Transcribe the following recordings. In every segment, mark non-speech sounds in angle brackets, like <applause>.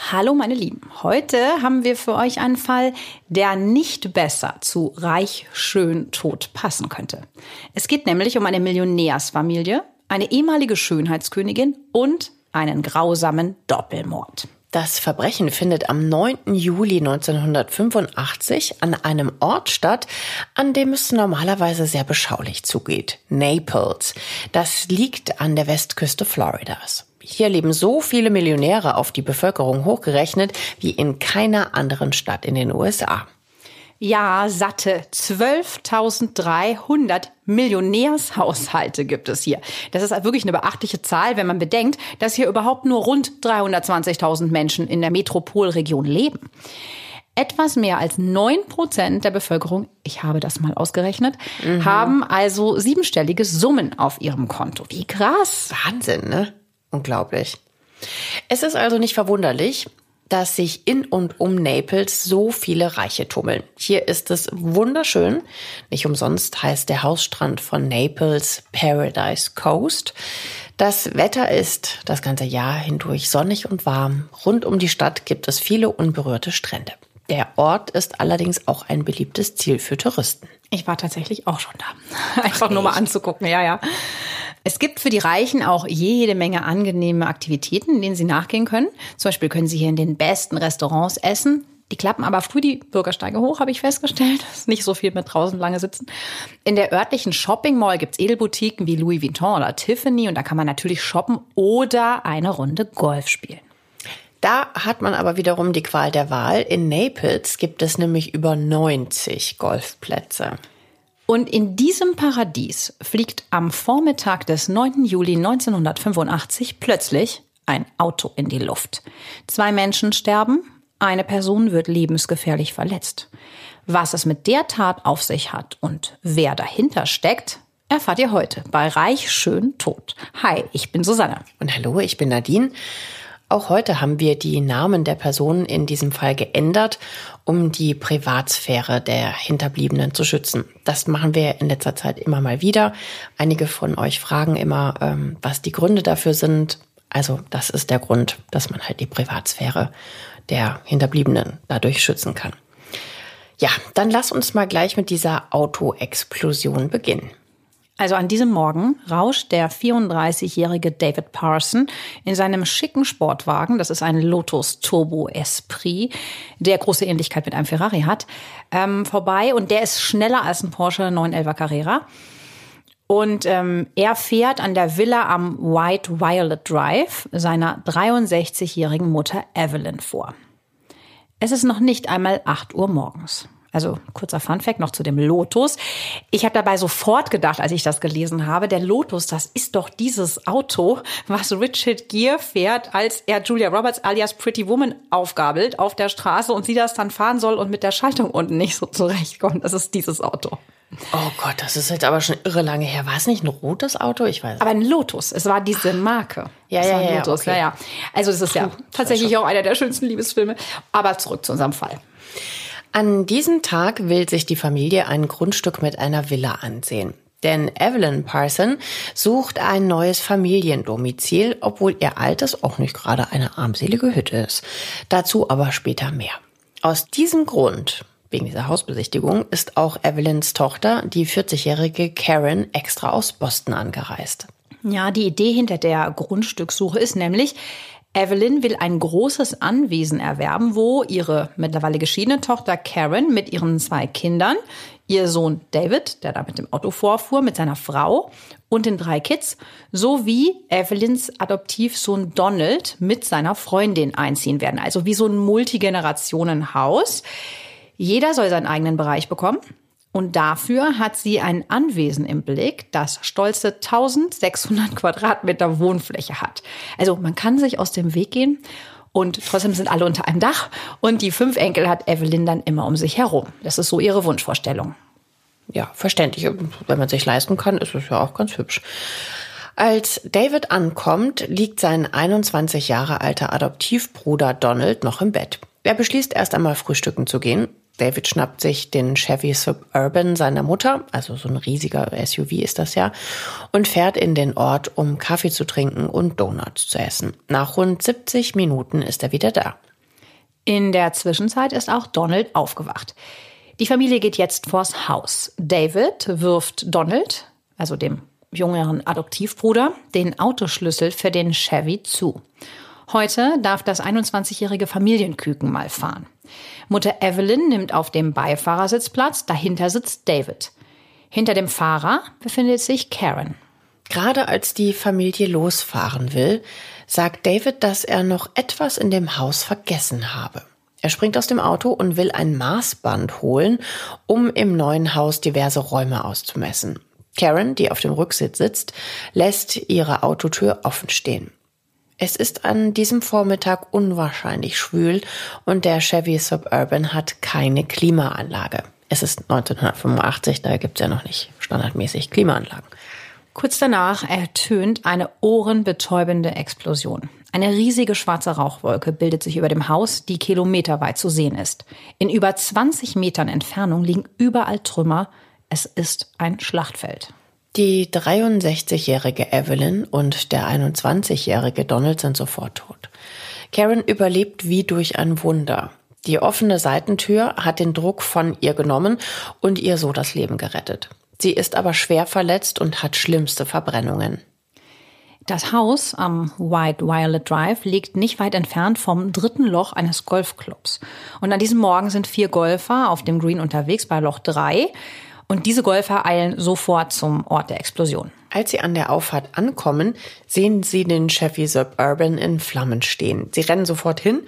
Hallo meine Lieben, heute haben wir für euch einen Fall, der nicht besser zu reich, schön, tot passen könnte. Es geht nämlich um eine Millionärsfamilie, eine ehemalige Schönheitskönigin und einen grausamen Doppelmord. Das Verbrechen findet am 9. Juli 1985 an einem Ort statt, an dem es normalerweise sehr beschaulich zugeht. Naples. Das liegt an der Westküste Floridas. Hier leben so viele Millionäre auf die Bevölkerung hochgerechnet wie in keiner anderen Stadt in den USA. Ja, satte 12.300 Millionärshaushalte gibt es hier. Das ist wirklich eine beachtliche Zahl, wenn man bedenkt, dass hier überhaupt nur rund 320.000 Menschen in der Metropolregion leben. Etwas mehr als neun Prozent der Bevölkerung, ich habe das mal ausgerechnet, mhm. haben also siebenstellige Summen auf ihrem Konto. Wie krass. Wahnsinn, ne? Unglaublich. Es ist also nicht verwunderlich, dass sich in und um Naples so viele Reiche tummeln. Hier ist es wunderschön. Nicht umsonst heißt der Hausstrand von Naples Paradise Coast. Das Wetter ist das ganze Jahr hindurch sonnig und warm. Rund um die Stadt gibt es viele unberührte Strände. Der Ort ist allerdings auch ein beliebtes Ziel für Touristen. Ich war tatsächlich auch schon da. <laughs> Einfach Ach, nur mal anzugucken, ja, ja. Es gibt für die Reichen auch jede Menge angenehme Aktivitäten, denen sie nachgehen können. Zum Beispiel können sie hier in den besten Restaurants essen. Die klappen aber früh die Bürgersteige hoch, habe ich festgestellt. <laughs> Das ist nicht so viel mit draußen lange sitzen. In der örtlichen Shopping Mall gibt's Edelboutiquen wie Louis Vuitton oder Tiffany und da kann man natürlich shoppen oder eine Runde Golf spielen. Da hat man aber wiederum die Qual der Wahl. In Naples gibt es nämlich über 90 Golfplätze. Und in diesem Paradies fliegt am Vormittag des 9. Juli 1985 plötzlich ein Auto in die Luft. Zwei Menschen sterben, eine Person wird lebensgefährlich verletzt. Was es mit der Tat auf sich hat und wer dahinter steckt, erfahrt ihr heute bei Reich Schön Tot. Hi, ich bin Susanne. Und hallo, ich bin Nadine. Auch heute haben wir die Namen der Personen in diesem Fall geändert, um die Privatsphäre der Hinterbliebenen zu schützen. Das machen wir in letzter Zeit immer mal wieder. Einige von euch fragen immer, ähm, was die Gründe dafür sind. Also das ist der Grund, dass man halt die Privatsphäre der Hinterbliebenen dadurch schützen kann. Ja, dann lass uns mal gleich mit dieser Autoexplosion beginnen. Also an diesem Morgen rauscht der 34-jährige David Parson in seinem schicken Sportwagen, das ist ein Lotus Turbo Esprit, der große Ähnlichkeit mit einem Ferrari hat, ähm, vorbei und der ist schneller als ein Porsche 911 Carrera. Und ähm, er fährt an der Villa am White Violet Drive seiner 63-jährigen Mutter Evelyn vor. Es ist noch nicht einmal 8 Uhr morgens. Also kurzer Funfact noch zu dem Lotus. Ich habe dabei sofort gedacht, als ich das gelesen habe, der Lotus, das ist doch dieses Auto, was Richard Gere fährt, als er Julia Roberts alias Pretty Woman aufgabelt auf der Straße und sie das dann fahren soll und mit der Schaltung unten nicht so zurechtkommt. Das ist dieses Auto. Oh Gott, das ist jetzt aber schon irre lange her. War es nicht ein rotes Auto? Ich weiß. Aber ein Lotus. Es war diese Marke. Ja, ja, ja, Lotus. Okay. ja, ja. Also es ist Puh, ja tatsächlich auch einer der schönsten Liebesfilme. Aber zurück zu unserem Fall. An diesem Tag will sich die Familie ein Grundstück mit einer Villa ansehen. Denn Evelyn Parson sucht ein neues Familiendomizil, obwohl ihr altes auch nicht gerade eine armselige Hütte ist. Dazu aber später mehr. Aus diesem Grund, wegen dieser Hausbesichtigung, ist auch Evelyns Tochter, die 40-jährige Karen, extra aus Boston angereist. Ja, die Idee hinter der Grundstückssuche ist nämlich, Evelyn will ein großes Anwesen erwerben, wo ihre mittlerweile geschiedene Tochter Karen mit ihren zwei Kindern, ihr Sohn David, der da mit dem Auto vorfuhr, mit seiner Frau und den drei Kids, sowie Evelyns Adoptivsohn Donald mit seiner Freundin einziehen werden. Also wie so ein Multigenerationenhaus. Jeder soll seinen eigenen Bereich bekommen. Und dafür hat sie ein Anwesen im Blick, das stolze 1600 Quadratmeter Wohnfläche hat. Also man kann sich aus dem Weg gehen und trotzdem sind alle unter einem Dach. Und die fünf Enkel hat Evelyn dann immer um sich herum. Das ist so ihre Wunschvorstellung. Ja, verständlich. Wenn man sich leisten kann, ist es ja auch ganz hübsch. Als David ankommt, liegt sein 21 Jahre alter Adoptivbruder Donald noch im Bett. Er beschließt erst einmal frühstücken zu gehen. David schnappt sich den Chevy Suburban seiner Mutter, also so ein riesiger SUV ist das ja, und fährt in den Ort, um Kaffee zu trinken und Donuts zu essen. Nach rund 70 Minuten ist er wieder da. In der Zwischenzeit ist auch Donald aufgewacht. Die Familie geht jetzt vors Haus. David wirft Donald, also dem jüngeren Adoptivbruder, den Autoschlüssel für den Chevy zu. Heute darf das 21-jährige Familienküken mal fahren. Mutter Evelyn nimmt auf dem Beifahrersitz Platz, dahinter sitzt David. Hinter dem Fahrer befindet sich Karen. Gerade als die Familie losfahren will, sagt David, dass er noch etwas in dem Haus vergessen habe. Er springt aus dem Auto und will ein Maßband holen, um im neuen Haus diverse Räume auszumessen. Karen, die auf dem Rücksitz sitzt, lässt ihre Autotür offen stehen. Es ist an diesem Vormittag unwahrscheinlich schwül und der Chevy Suburban hat keine Klimaanlage. Es ist 1985, da gibt es ja noch nicht standardmäßig Klimaanlagen. Kurz danach ertönt eine ohrenbetäubende Explosion. Eine riesige schwarze Rauchwolke bildet sich über dem Haus, die kilometerweit zu sehen ist. In über 20 Metern Entfernung liegen überall Trümmer. Es ist ein Schlachtfeld. Die 63-jährige Evelyn und der 21-jährige Donald sind sofort tot. Karen überlebt wie durch ein Wunder. Die offene Seitentür hat den Druck von ihr genommen und ihr so das Leben gerettet. Sie ist aber schwer verletzt und hat schlimmste Verbrennungen. Das Haus am White Violet Drive liegt nicht weit entfernt vom dritten Loch eines Golfclubs. Und an diesem Morgen sind vier Golfer auf dem Green unterwegs bei Loch 3. Und diese Golfer eilen sofort zum Ort der Explosion. Als sie an der Auffahrt ankommen, sehen sie den Chevy Suburban in Flammen stehen. Sie rennen sofort hin.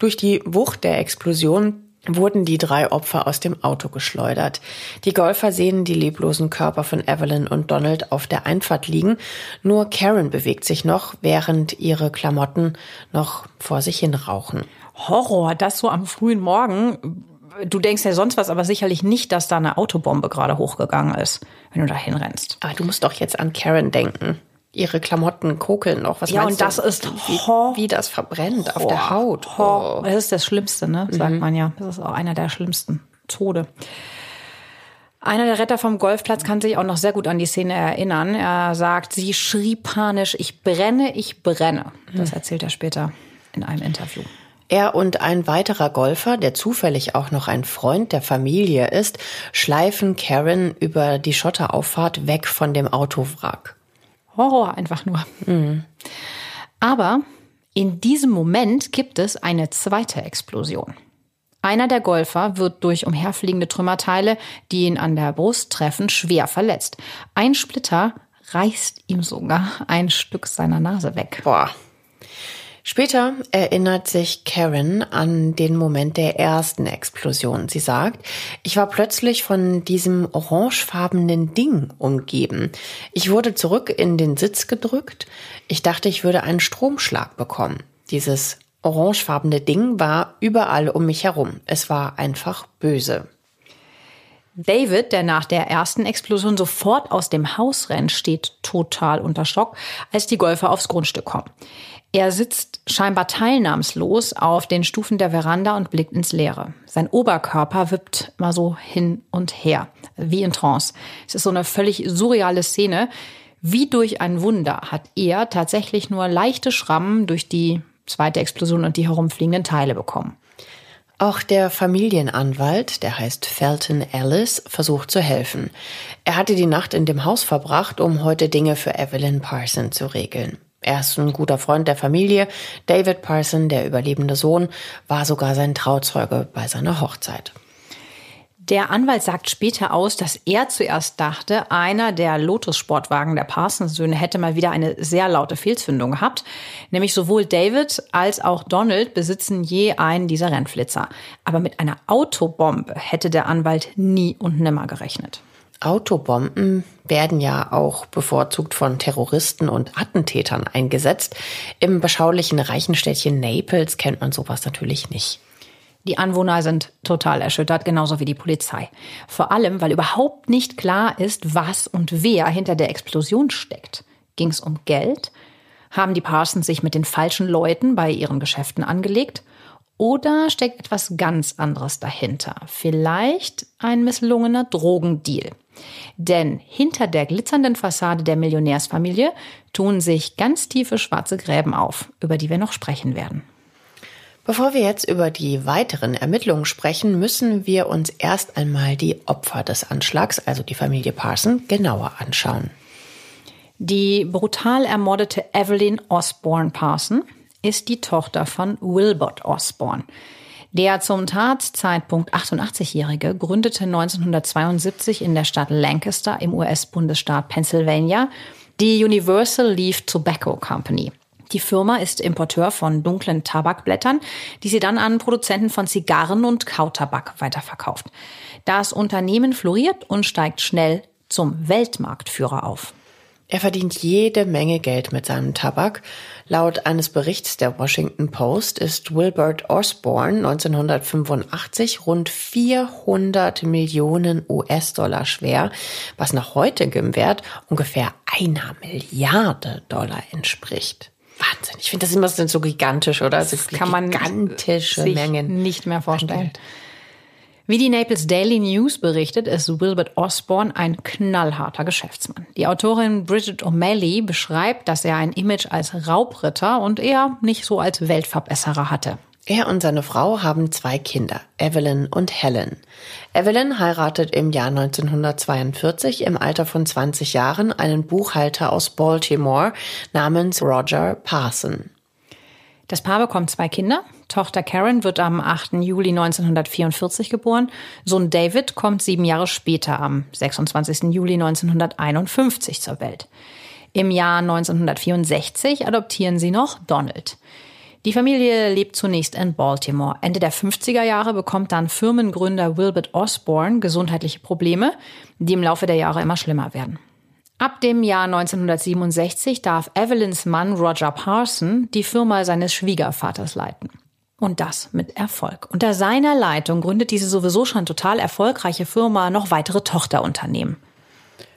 Durch die Wucht der Explosion wurden die drei Opfer aus dem Auto geschleudert. Die Golfer sehen die leblosen Körper von Evelyn und Donald auf der Einfahrt liegen. Nur Karen bewegt sich noch, während ihre Klamotten noch vor sich hin rauchen. Horror, das so am frühen Morgen du denkst ja sonst was, aber sicherlich nicht, dass da eine Autobombe gerade hochgegangen ist, wenn du da hinrennst. Aber du musst doch jetzt an Karen denken. Ihre Klamotten kokeln noch. Was ja, und das du? ist wie, wie, das verbrennt auf der Haut. Horror. Das ist das Schlimmste, ne? Sagt mhm. man ja. Das ist auch einer der schlimmsten Tode. Einer der Retter vom Golfplatz kann sich auch noch sehr gut an die Szene erinnern. Er sagt, sie schrie panisch, ich brenne, ich brenne. Das mhm. erzählt er später in einem Interview. Er und ein weiterer Golfer, der zufällig auch noch ein Freund der Familie ist, schleifen Karen über die Schotterauffahrt weg von dem Autowrack. Horror einfach nur. Mhm. Aber in diesem Moment gibt es eine zweite Explosion. Einer der Golfer wird durch umherfliegende Trümmerteile, die ihn an der Brust treffen, schwer verletzt. Ein Splitter reißt ihm sogar ein Stück seiner Nase weg. Boah. Später erinnert sich Karen an den Moment der ersten Explosion. Sie sagt, ich war plötzlich von diesem orangefarbenen Ding umgeben. Ich wurde zurück in den Sitz gedrückt. Ich dachte, ich würde einen Stromschlag bekommen. Dieses orangefarbene Ding war überall um mich herum. Es war einfach böse. David, der nach der ersten Explosion sofort aus dem Haus rennt, steht total unter Schock, als die Golfer aufs Grundstück kommen. Er sitzt scheinbar teilnahmslos auf den Stufen der Veranda und blickt ins Leere. Sein Oberkörper wippt mal so hin und her, wie in Trance. Es ist so eine völlig surreale Szene. Wie durch ein Wunder hat er tatsächlich nur leichte Schrammen durch die zweite Explosion und die herumfliegenden Teile bekommen. Auch der Familienanwalt, der heißt Felton Ellis, versucht zu helfen. Er hatte die Nacht in dem Haus verbracht, um heute Dinge für Evelyn Parson zu regeln. Er ist ein guter Freund der Familie. David Parson, der überlebende Sohn, war sogar sein Trauzeuge bei seiner Hochzeit. Der Anwalt sagt später aus, dass er zuerst dachte, einer der Lotus-Sportwagen der Parsons-Söhne hätte mal wieder eine sehr laute Fehlzündung gehabt. Nämlich sowohl David als auch Donald besitzen je einen dieser Rennflitzer. Aber mit einer Autobombe hätte der Anwalt nie und nimmer gerechnet. Autobomben werden ja auch bevorzugt von Terroristen und Attentätern eingesetzt. Im beschaulichen reichen Städtchen Naples kennt man sowas natürlich nicht. Die Anwohner sind total erschüttert, genauso wie die Polizei. Vor allem, weil überhaupt nicht klar ist, was und wer hinter der Explosion steckt. Ging es um Geld? Haben die Parsons sich mit den falschen Leuten bei ihren Geschäften angelegt? Oder steckt etwas ganz anderes dahinter? Vielleicht ein misslungener Drogendeal. Denn hinter der glitzernden Fassade der Millionärsfamilie tun sich ganz tiefe schwarze Gräben auf, über die wir noch sprechen werden. Bevor wir jetzt über die weiteren Ermittlungen sprechen, müssen wir uns erst einmal die Opfer des Anschlags, also die Familie Parson, genauer anschauen. Die brutal ermordete Evelyn Osborne Parson ist die Tochter von Wilbert Osborne. Der zum Tatzeitpunkt 88-Jährige gründete 1972 in der Stadt Lancaster im US-Bundesstaat Pennsylvania die Universal Leaf Tobacco Company. Die Firma ist Importeur von dunklen Tabakblättern, die sie dann an Produzenten von Zigarren und Kautabak weiterverkauft. Das Unternehmen floriert und steigt schnell zum Weltmarktführer auf. Er verdient jede Menge Geld mit seinem Tabak. Laut eines Berichts der Washington Post ist Wilbert Osborne 1985 rund 400 Millionen US-Dollar schwer, was nach heutigem Wert ungefähr einer Milliarde Dollar entspricht. Wahnsinn. Ich finde das immer so gigantisch, oder? Das also kann man gigantische sich Mengen nicht mehr vorstellen. Wie die Naples Daily News berichtet, ist Wilbert Osborne ein knallharter Geschäftsmann. Die Autorin Bridget O'Malley beschreibt, dass er ein Image als Raubritter und eher nicht so als Weltverbesserer hatte. Er und seine Frau haben zwei Kinder, Evelyn und Helen. Evelyn heiratet im Jahr 1942 im Alter von 20 Jahren einen Buchhalter aus Baltimore namens Roger Parson. Das Paar bekommt zwei Kinder. Tochter Karen wird am 8. Juli 1944 geboren. Sohn David kommt sieben Jahre später am 26. Juli 1951 zur Welt. Im Jahr 1964 adoptieren sie noch Donald. Die Familie lebt zunächst in Baltimore. Ende der 50er Jahre bekommt dann Firmengründer Wilbert Osborne gesundheitliche Probleme, die im Laufe der Jahre immer schlimmer werden. Ab dem Jahr 1967 darf Evelyns Mann Roger Parson die Firma seines Schwiegervaters leiten. Und das mit Erfolg. Unter seiner Leitung gründet diese sowieso schon total erfolgreiche Firma noch weitere Tochterunternehmen.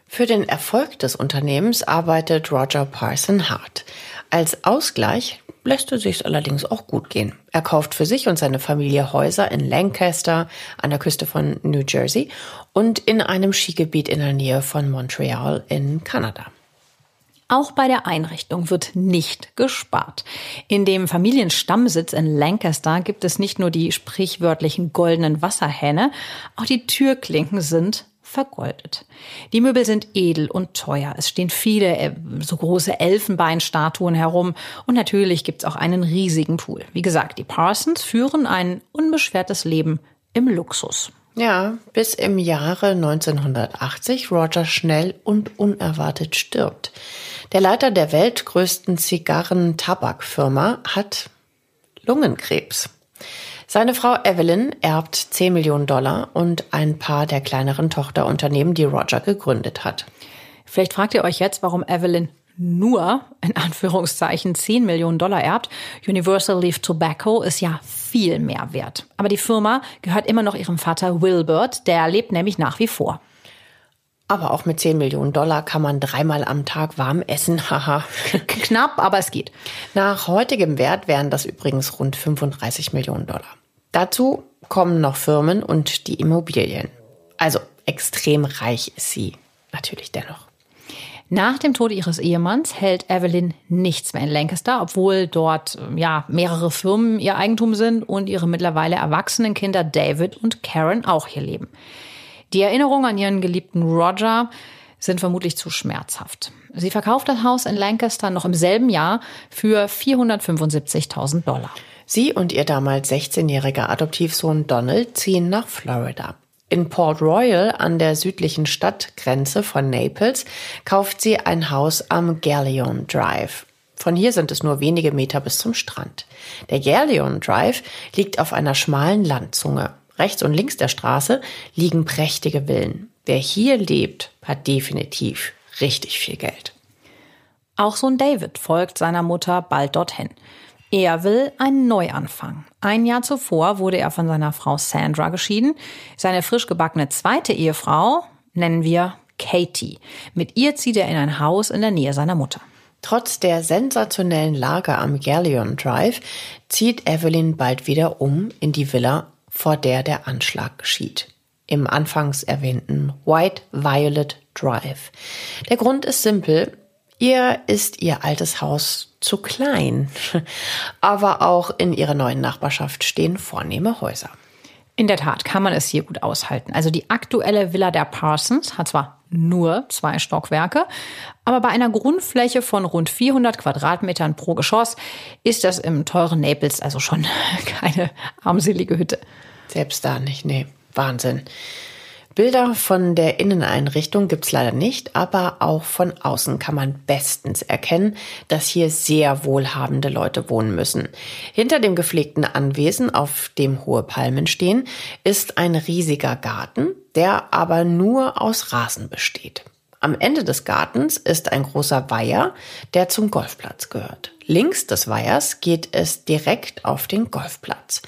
Für den Erfolg des Unternehmens arbeitet Roger Parson hart. Als Ausgleich lässt er sich allerdings auch gut gehen. Er kauft für sich und seine Familie Häuser in Lancaster an der Küste von New Jersey und in einem Skigebiet in der Nähe von Montreal in Kanada. Auch bei der Einrichtung wird nicht gespart. In dem Familienstammsitz in Lancaster gibt es nicht nur die sprichwörtlichen goldenen Wasserhähne, auch die Türklinken sind vergoldet. Die Möbel sind edel und teuer. Es stehen viele äh, so große Elfenbeinstatuen herum und natürlich gibt's auch einen riesigen Pool. Wie gesagt, die Parsons führen ein unbeschwertes Leben im Luxus. Ja, bis im Jahre 1980 Roger schnell und unerwartet stirbt. Der Leiter der weltgrößten Zigarren-Tabakfirma hat Lungenkrebs. Seine Frau Evelyn erbt 10 Millionen Dollar und ein paar der kleineren Tochterunternehmen, die Roger gegründet hat. Vielleicht fragt ihr euch jetzt, warum Evelyn nur, in Anführungszeichen, 10 Millionen Dollar erbt. Universal Leaf Tobacco ist ja viel mehr wert. Aber die Firma gehört immer noch ihrem Vater Wilbert, der lebt nämlich nach wie vor. Aber auch mit 10 Millionen Dollar kann man dreimal am Tag warm essen. <laughs> Haha. Knapp, aber es geht. Nach heutigem Wert wären das übrigens rund 35 Millionen Dollar. Dazu kommen noch Firmen und die Immobilien. Also extrem reich ist sie natürlich dennoch. Nach dem Tod ihres Ehemanns hält Evelyn nichts mehr in Lancaster, obwohl dort ja mehrere Firmen ihr Eigentum sind und ihre mittlerweile erwachsenen Kinder David und Karen auch hier leben. Die Erinnerung an ihren geliebten Roger sind vermutlich zu schmerzhaft. Sie verkauft das Haus in Lancaster noch im selben Jahr für 475.000 Dollar. Sie und ihr damals 16-jähriger Adoptivsohn Donald ziehen nach Florida. In Port Royal an der südlichen Stadtgrenze von Naples kauft sie ein Haus am Galleon Drive. Von hier sind es nur wenige Meter bis zum Strand. Der Galleon Drive liegt auf einer schmalen Landzunge. Rechts und links der Straße liegen prächtige Villen. Wer hier lebt, hat definitiv richtig viel Geld. Auch Sohn David folgt seiner Mutter bald dorthin. Er will einen Neuanfang. Ein Jahr zuvor wurde er von seiner Frau Sandra geschieden. Seine frisch gebackene zweite Ehefrau nennen wir Katie. Mit ihr zieht er in ein Haus in der Nähe seiner Mutter. Trotz der sensationellen Lage am Galleon Drive zieht Evelyn bald wieder um in die Villa, vor der der Anschlag geschieht. Im anfangs erwähnten White Violet Drive. Der Grund ist simpel. Ihr ist ihr altes Haus zu klein. Aber auch in ihrer neuen Nachbarschaft stehen vornehme Häuser. In der Tat kann man es hier gut aushalten. Also die aktuelle Villa der Parsons hat zwar nur zwei Stockwerke, aber bei einer Grundfläche von rund 400 Quadratmetern pro Geschoss ist das im teuren Naples also schon <laughs> keine armselige Hütte. Selbst da nicht, nee, Wahnsinn. Bilder von der Inneneinrichtung gibt's leider nicht, aber auch von außen kann man bestens erkennen, dass hier sehr wohlhabende Leute wohnen müssen. Hinter dem gepflegten Anwesen, auf dem hohe Palmen stehen, ist ein riesiger Garten, der aber nur aus Rasen besteht. Am Ende des Gartens ist ein großer Weiher, der zum Golfplatz gehört. Links des Weihers geht es direkt auf den Golfplatz.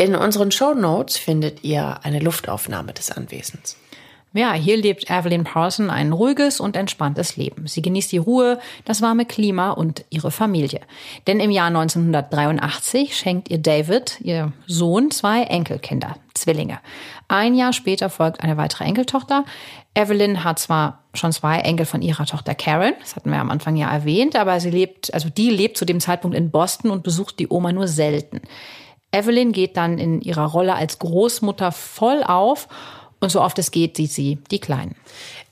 In unseren Show Notes findet ihr eine Luftaufnahme des Anwesens. Ja, hier lebt Evelyn Parson ein ruhiges und entspanntes Leben. Sie genießt die Ruhe, das warme Klima und ihre Familie. Denn im Jahr 1983 schenkt ihr David, ihr Sohn, zwei Enkelkinder, Zwillinge. Ein Jahr später folgt eine weitere Enkeltochter. Evelyn hat zwar schon zwei Enkel von ihrer Tochter Karen, das hatten wir am Anfang ja erwähnt, aber sie lebt, also die lebt zu dem Zeitpunkt in Boston und besucht die Oma nur selten. Evelyn geht dann in ihrer Rolle als Großmutter voll auf und so oft es geht, sieht sie die Kleinen.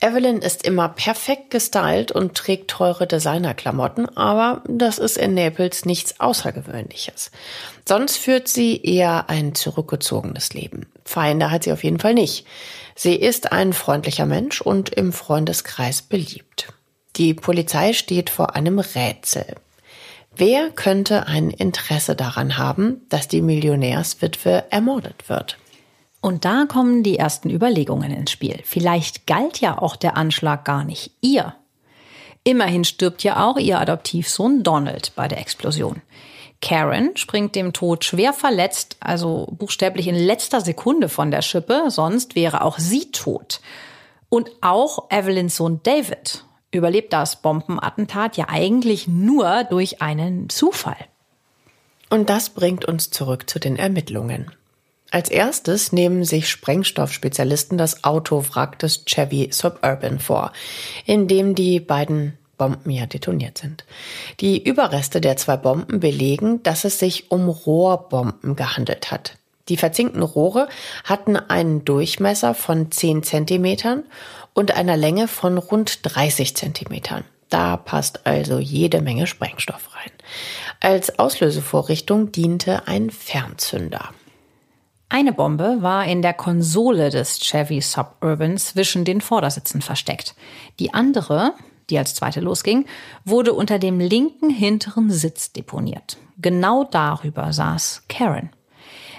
Evelyn ist immer perfekt gestylt und trägt teure Designerklamotten, aber das ist in Naples nichts Außergewöhnliches. Sonst führt sie eher ein zurückgezogenes Leben. Feinde hat sie auf jeden Fall nicht. Sie ist ein freundlicher Mensch und im Freundeskreis beliebt. Die Polizei steht vor einem Rätsel. Wer könnte ein Interesse daran haben, dass die Millionärswitwe ermordet wird? Und da kommen die ersten Überlegungen ins Spiel. Vielleicht galt ja auch der Anschlag gar nicht ihr. Immerhin stirbt ja auch ihr Adoptivsohn Donald bei der Explosion. Karen springt dem Tod schwer verletzt, also buchstäblich in letzter Sekunde von der Schippe, sonst wäre auch sie tot. Und auch Evelyns Sohn David überlebt das Bombenattentat ja eigentlich nur durch einen Zufall. Und das bringt uns zurück zu den Ermittlungen. Als erstes nehmen sich Sprengstoffspezialisten das Autowrack des Chevy Suburban vor, in dem die beiden Bomben ja detoniert sind. Die Überreste der zwei Bomben belegen, dass es sich um Rohrbomben gehandelt hat. Die verzinkten Rohre hatten einen Durchmesser von 10 Zentimetern und einer Länge von rund 30 Zentimetern. Da passt also jede Menge Sprengstoff rein. Als Auslösevorrichtung diente ein Fernzünder. Eine Bombe war in der Konsole des Chevy Suburban zwischen den Vordersitzen versteckt. Die andere, die als zweite losging, wurde unter dem linken hinteren Sitz deponiert. Genau darüber saß Karen.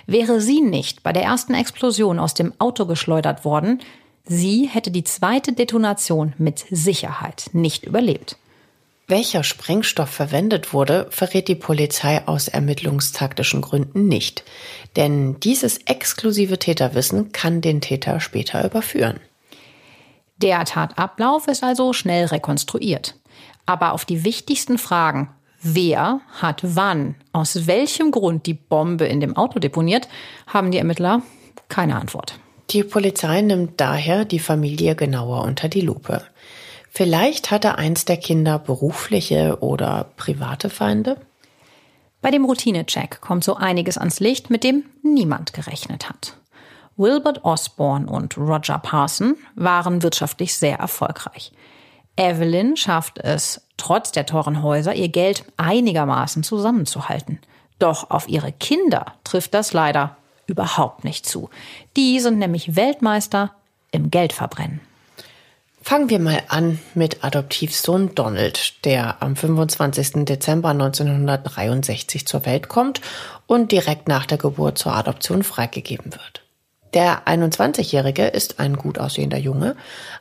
Wäre sie nicht bei der ersten Explosion aus dem Auto geschleudert worden, Sie hätte die zweite Detonation mit Sicherheit nicht überlebt. Welcher Sprengstoff verwendet wurde, verrät die Polizei aus ermittlungstaktischen Gründen nicht. Denn dieses exklusive Täterwissen kann den Täter später überführen. Der Tatablauf ist also schnell rekonstruiert. Aber auf die wichtigsten Fragen, wer hat wann, aus welchem Grund die Bombe in dem Auto deponiert, haben die Ermittler keine Antwort. Die Polizei nimmt daher die Familie genauer unter die Lupe. Vielleicht hatte eins der Kinder berufliche oder private Feinde? Bei dem Routinecheck kommt so einiges ans Licht, mit dem niemand gerechnet hat. Wilbert Osborne und Roger Parson waren wirtschaftlich sehr erfolgreich. Evelyn schafft es, trotz der teuren Häuser, ihr Geld einigermaßen zusammenzuhalten. Doch auf ihre Kinder trifft das leider überhaupt nicht zu. Die sind nämlich Weltmeister im Geldverbrennen. Fangen wir mal an mit Adoptivsohn Donald, der am 25. Dezember 1963 zur Welt kommt und direkt nach der Geburt zur Adoption freigegeben wird. Der 21-Jährige ist ein gut aussehender Junge.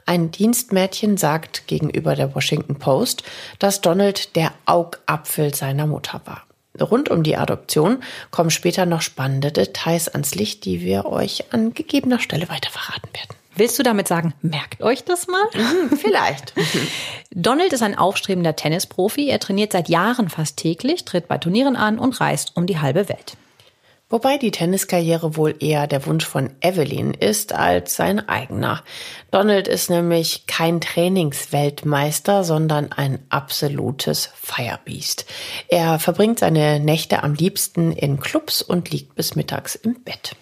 Ein Dienstmädchen sagt gegenüber der Washington Post, dass Donald der Augapfel seiner Mutter war. Rund um die Adoption kommen später noch spannende Details ans Licht, die wir euch an gegebener Stelle weiter verraten werden. Willst du damit sagen, merkt euch das mal? Mhm, vielleicht. <laughs> Donald ist ein aufstrebender Tennisprofi. Er trainiert seit Jahren fast täglich, tritt bei Turnieren an und reist um die halbe Welt. Wobei die Tenniskarriere wohl eher der Wunsch von Evelyn ist als sein eigener. Donald ist nämlich kein Trainingsweltmeister, sondern ein absolutes Firebeast. Er verbringt seine Nächte am liebsten in Clubs und liegt bis mittags im Bett.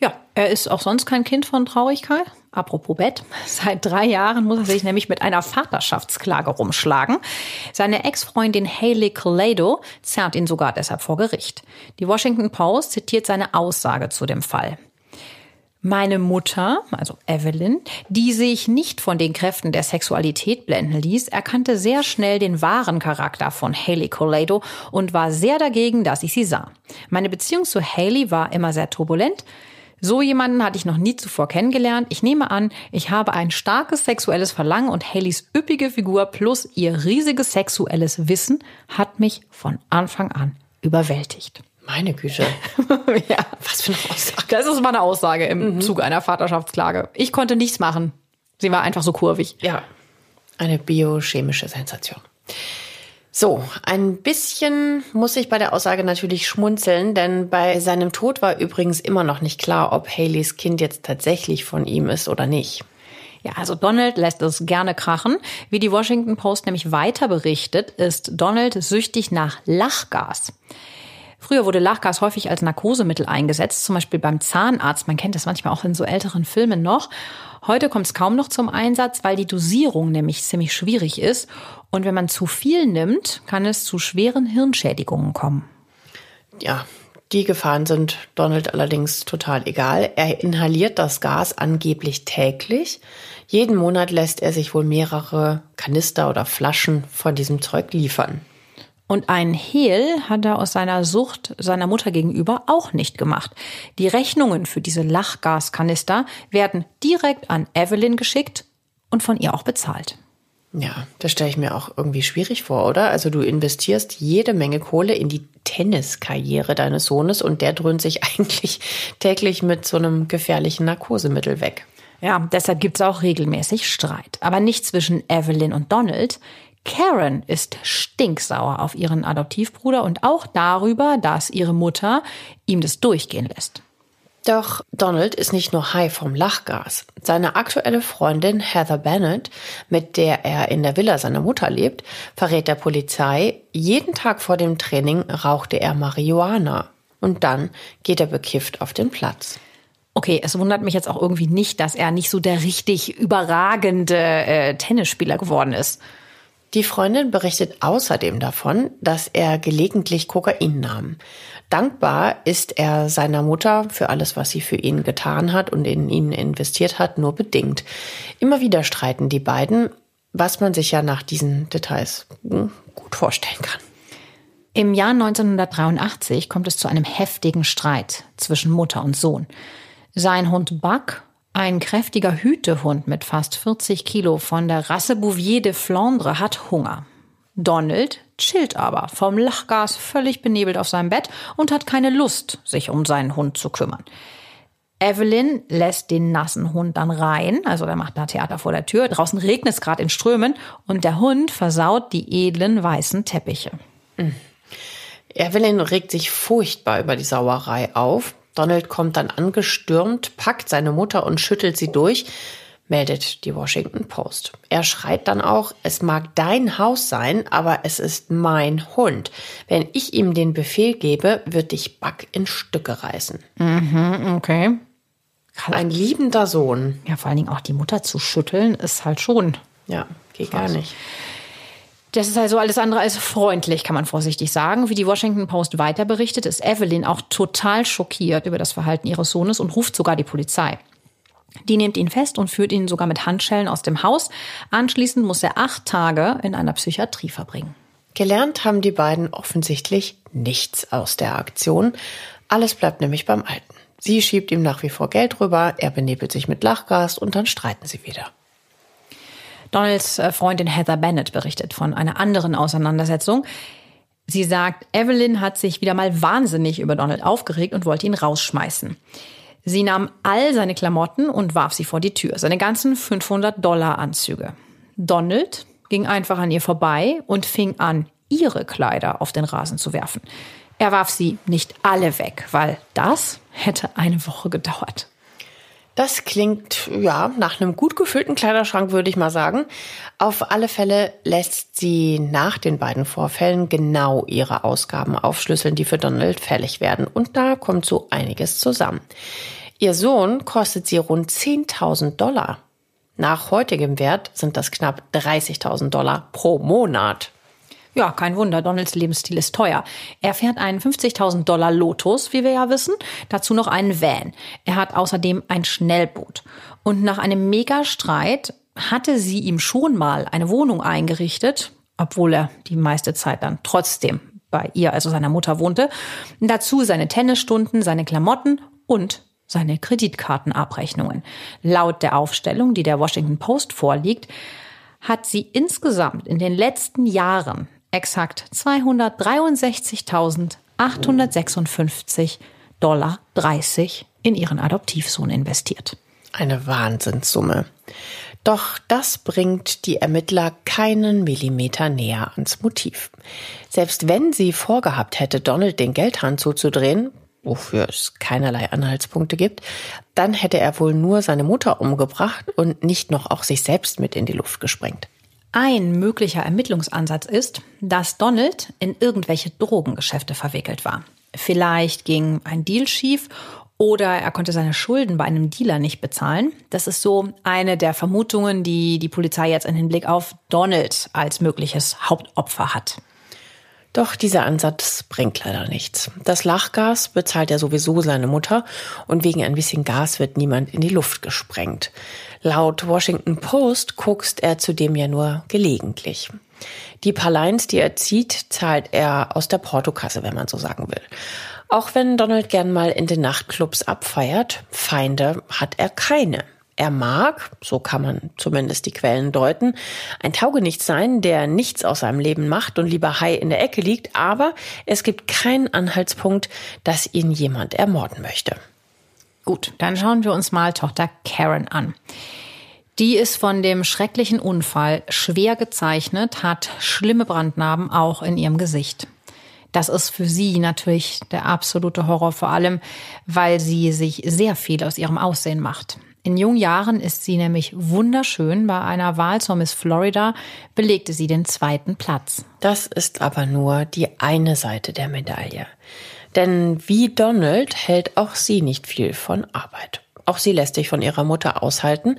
Ja, er ist auch sonst kein Kind von Traurigkeit. Apropos Bett. <laughs> Seit drei Jahren muss er sich nämlich mit einer Vaterschaftsklage rumschlagen. Seine Ex-Freundin Haley Colado zerrt ihn sogar deshalb vor Gericht. Die Washington Post zitiert seine Aussage zu dem Fall. Meine Mutter, also Evelyn, die sich nicht von den Kräften der Sexualität blenden ließ, erkannte sehr schnell den wahren Charakter von Haley Colado und war sehr dagegen, dass ich sie sah. Meine Beziehung zu Haley war immer sehr turbulent. So jemanden hatte ich noch nie zuvor kennengelernt. Ich nehme an, ich habe ein starkes sexuelles Verlangen und Haleys üppige Figur plus ihr riesiges sexuelles Wissen hat mich von Anfang an überwältigt. Meine Güte. <laughs> ja. Was für eine Aussage. Das ist meine Aussage im mhm. Zuge einer Vaterschaftsklage. Ich konnte nichts machen. Sie war einfach so kurvig. Ja. Eine biochemische Sensation. So, ein bisschen muss ich bei der Aussage natürlich schmunzeln, denn bei seinem Tod war übrigens immer noch nicht klar, ob Haleys Kind jetzt tatsächlich von ihm ist oder nicht. Ja, also Donald lässt es gerne krachen. Wie die Washington Post nämlich weiter berichtet, ist Donald süchtig nach Lachgas. Früher wurde Lachgas häufig als Narkosemittel eingesetzt, zum Beispiel beim Zahnarzt. Man kennt das manchmal auch in so älteren Filmen noch. Heute kommt es kaum noch zum Einsatz, weil die Dosierung nämlich ziemlich schwierig ist. Und wenn man zu viel nimmt, kann es zu schweren Hirnschädigungen kommen. Ja, die Gefahren sind Donald allerdings total egal. Er inhaliert das Gas angeblich täglich. Jeden Monat lässt er sich wohl mehrere Kanister oder Flaschen von diesem Zeug liefern. Und ein Hehl hat er aus seiner Sucht seiner Mutter gegenüber auch nicht gemacht. Die Rechnungen für diese Lachgaskanister werden direkt an Evelyn geschickt und von ihr auch bezahlt. Ja, das stelle ich mir auch irgendwie schwierig vor, oder? Also du investierst jede Menge Kohle in die Tenniskarriere deines Sohnes und der dröhnt sich <laughs> eigentlich täglich mit so einem gefährlichen Narkosemittel weg. Ja, deshalb gibt es auch regelmäßig Streit. Aber nicht zwischen Evelyn und Donald. Karen ist stinksauer auf ihren Adoptivbruder und auch darüber, dass ihre Mutter ihm das durchgehen lässt. Doch Donald ist nicht nur high vom Lachgas. Seine aktuelle Freundin Heather Bennett, mit der er in der Villa seiner Mutter lebt, verrät der Polizei, jeden Tag vor dem Training rauchte er Marihuana. Und dann geht er bekifft auf den Platz. Okay, es wundert mich jetzt auch irgendwie nicht, dass er nicht so der richtig überragende äh, Tennisspieler geworden ist. Die Freundin berichtet außerdem davon, dass er gelegentlich Kokain nahm. Dankbar ist er seiner Mutter für alles, was sie für ihn getan hat und in ihn investiert hat, nur bedingt. Immer wieder streiten die beiden, was man sich ja nach diesen Details hm, gut vorstellen kann. Im Jahr 1983 kommt es zu einem heftigen Streit zwischen Mutter und Sohn. Sein Hund Buck ein kräftiger Hütehund mit fast 40 Kilo von der Rasse Bouvier de Flandre hat Hunger. Donald chillt aber vom Lachgas völlig benebelt auf seinem Bett und hat keine Lust, sich um seinen Hund zu kümmern. Evelyn lässt den nassen Hund dann rein, also der macht da Theater vor der Tür. Draußen regnet es gerade in Strömen und der Hund versaut die edlen weißen Teppiche. Mhm. Evelyn regt sich furchtbar über die Sauerei auf. Donald kommt dann angestürmt, packt seine Mutter und schüttelt sie durch, meldet die Washington Post. Er schreit dann auch, es mag dein Haus sein, aber es ist mein Hund. Wenn ich ihm den Befehl gebe, wird dich Buck in Stücke reißen. Mhm, okay. Ein liebender Sohn. Ja, vor allen Dingen auch die Mutter zu schütteln, ist halt schon. Ja, geht gar nicht. Das ist also alles andere als freundlich, kann man vorsichtig sagen. Wie die Washington Post weiter berichtet, ist Evelyn auch total schockiert über das Verhalten ihres Sohnes und ruft sogar die Polizei. Die nimmt ihn fest und führt ihn sogar mit Handschellen aus dem Haus. Anschließend muss er acht Tage in einer Psychiatrie verbringen. Gelernt haben die beiden offensichtlich nichts aus der Aktion. Alles bleibt nämlich beim Alten. Sie schiebt ihm nach wie vor Geld rüber, er benebelt sich mit Lachgas und dann streiten sie wieder. Donalds äh, Freundin Heather Bennett berichtet von einer anderen Auseinandersetzung. Sie sagt, Evelyn hat sich wieder mal wahnsinnig über Donald aufgeregt und wollte ihn rausschmeißen. Sie nahm all seine Klamotten und warf sie vor die Tür, seine ganzen 500 Dollar Anzüge. Donald ging einfach an ihr vorbei und fing an, ihre Kleider auf den Rasen zu werfen. Er warf sie nicht alle weg, weil das hätte eine Woche gedauert. Das klingt, ja, nach einem gut gefüllten Kleiderschrank, würde ich mal sagen. Auf alle Fälle lässt sie nach den beiden Vorfällen genau ihre Ausgaben aufschlüsseln, die für Donald fällig werden. Und da kommt so einiges zusammen. Ihr Sohn kostet sie rund 10.000 Dollar. Nach heutigem Wert sind das knapp 30.000 Dollar pro Monat. Ja, kein Wunder, Donalds Lebensstil ist teuer. Er fährt einen 50.000 Dollar Lotus, wie wir ja wissen, dazu noch einen Van. Er hat außerdem ein Schnellboot. Und nach einem Megastreit hatte sie ihm schon mal eine Wohnung eingerichtet, obwohl er die meiste Zeit dann trotzdem bei ihr, also seiner Mutter, wohnte. Dazu seine Tennisstunden, seine Klamotten und seine Kreditkartenabrechnungen. Laut der Aufstellung, die der Washington Post vorliegt, hat sie insgesamt in den letzten Jahren exakt 263.856 Dollar 30 in ihren Adoptivsohn investiert. Eine Wahnsinnssumme. Doch das bringt die Ermittler keinen Millimeter näher ans Motiv. Selbst wenn sie vorgehabt hätte, Donald den Geldhahn zuzudrehen, wofür es keinerlei Anhaltspunkte gibt, dann hätte er wohl nur seine Mutter umgebracht und nicht noch auch sich selbst mit in die Luft gesprengt. Ein möglicher Ermittlungsansatz ist, dass Donald in irgendwelche Drogengeschäfte verwickelt war. Vielleicht ging ein Deal schief oder er konnte seine Schulden bei einem Dealer nicht bezahlen. Das ist so eine der Vermutungen, die die Polizei jetzt in Hinblick auf Donald als mögliches Hauptopfer hat. Doch dieser Ansatz bringt leider nichts. Das Lachgas bezahlt ja sowieso seine Mutter und wegen ein bisschen Gas wird niemand in die Luft gesprengt. Laut Washington Post guckst er zudem ja nur gelegentlich. Die paar Lines, die er zieht, zahlt er aus der Portokasse, wenn man so sagen will. Auch wenn Donald gern mal in den Nachtclubs abfeiert, Feinde hat er keine. Er mag, so kann man zumindest die Quellen deuten, ein Taugenichts sein, der nichts aus seinem Leben macht und lieber high in der Ecke liegt, aber es gibt keinen Anhaltspunkt, dass ihn jemand ermorden möchte. Gut, dann schauen wir uns mal Tochter Karen an. Die ist von dem schrecklichen Unfall schwer gezeichnet, hat schlimme Brandnarben auch in ihrem Gesicht. Das ist für sie natürlich der absolute Horror, vor allem weil sie sich sehr viel aus ihrem Aussehen macht. In jungen Jahren ist sie nämlich wunderschön. Bei einer Wahl zur Miss Florida belegte sie den zweiten Platz. Das ist aber nur die eine Seite der Medaille. Denn wie Donald hält auch sie nicht viel von Arbeit. Auch sie lässt sich von ihrer Mutter aushalten.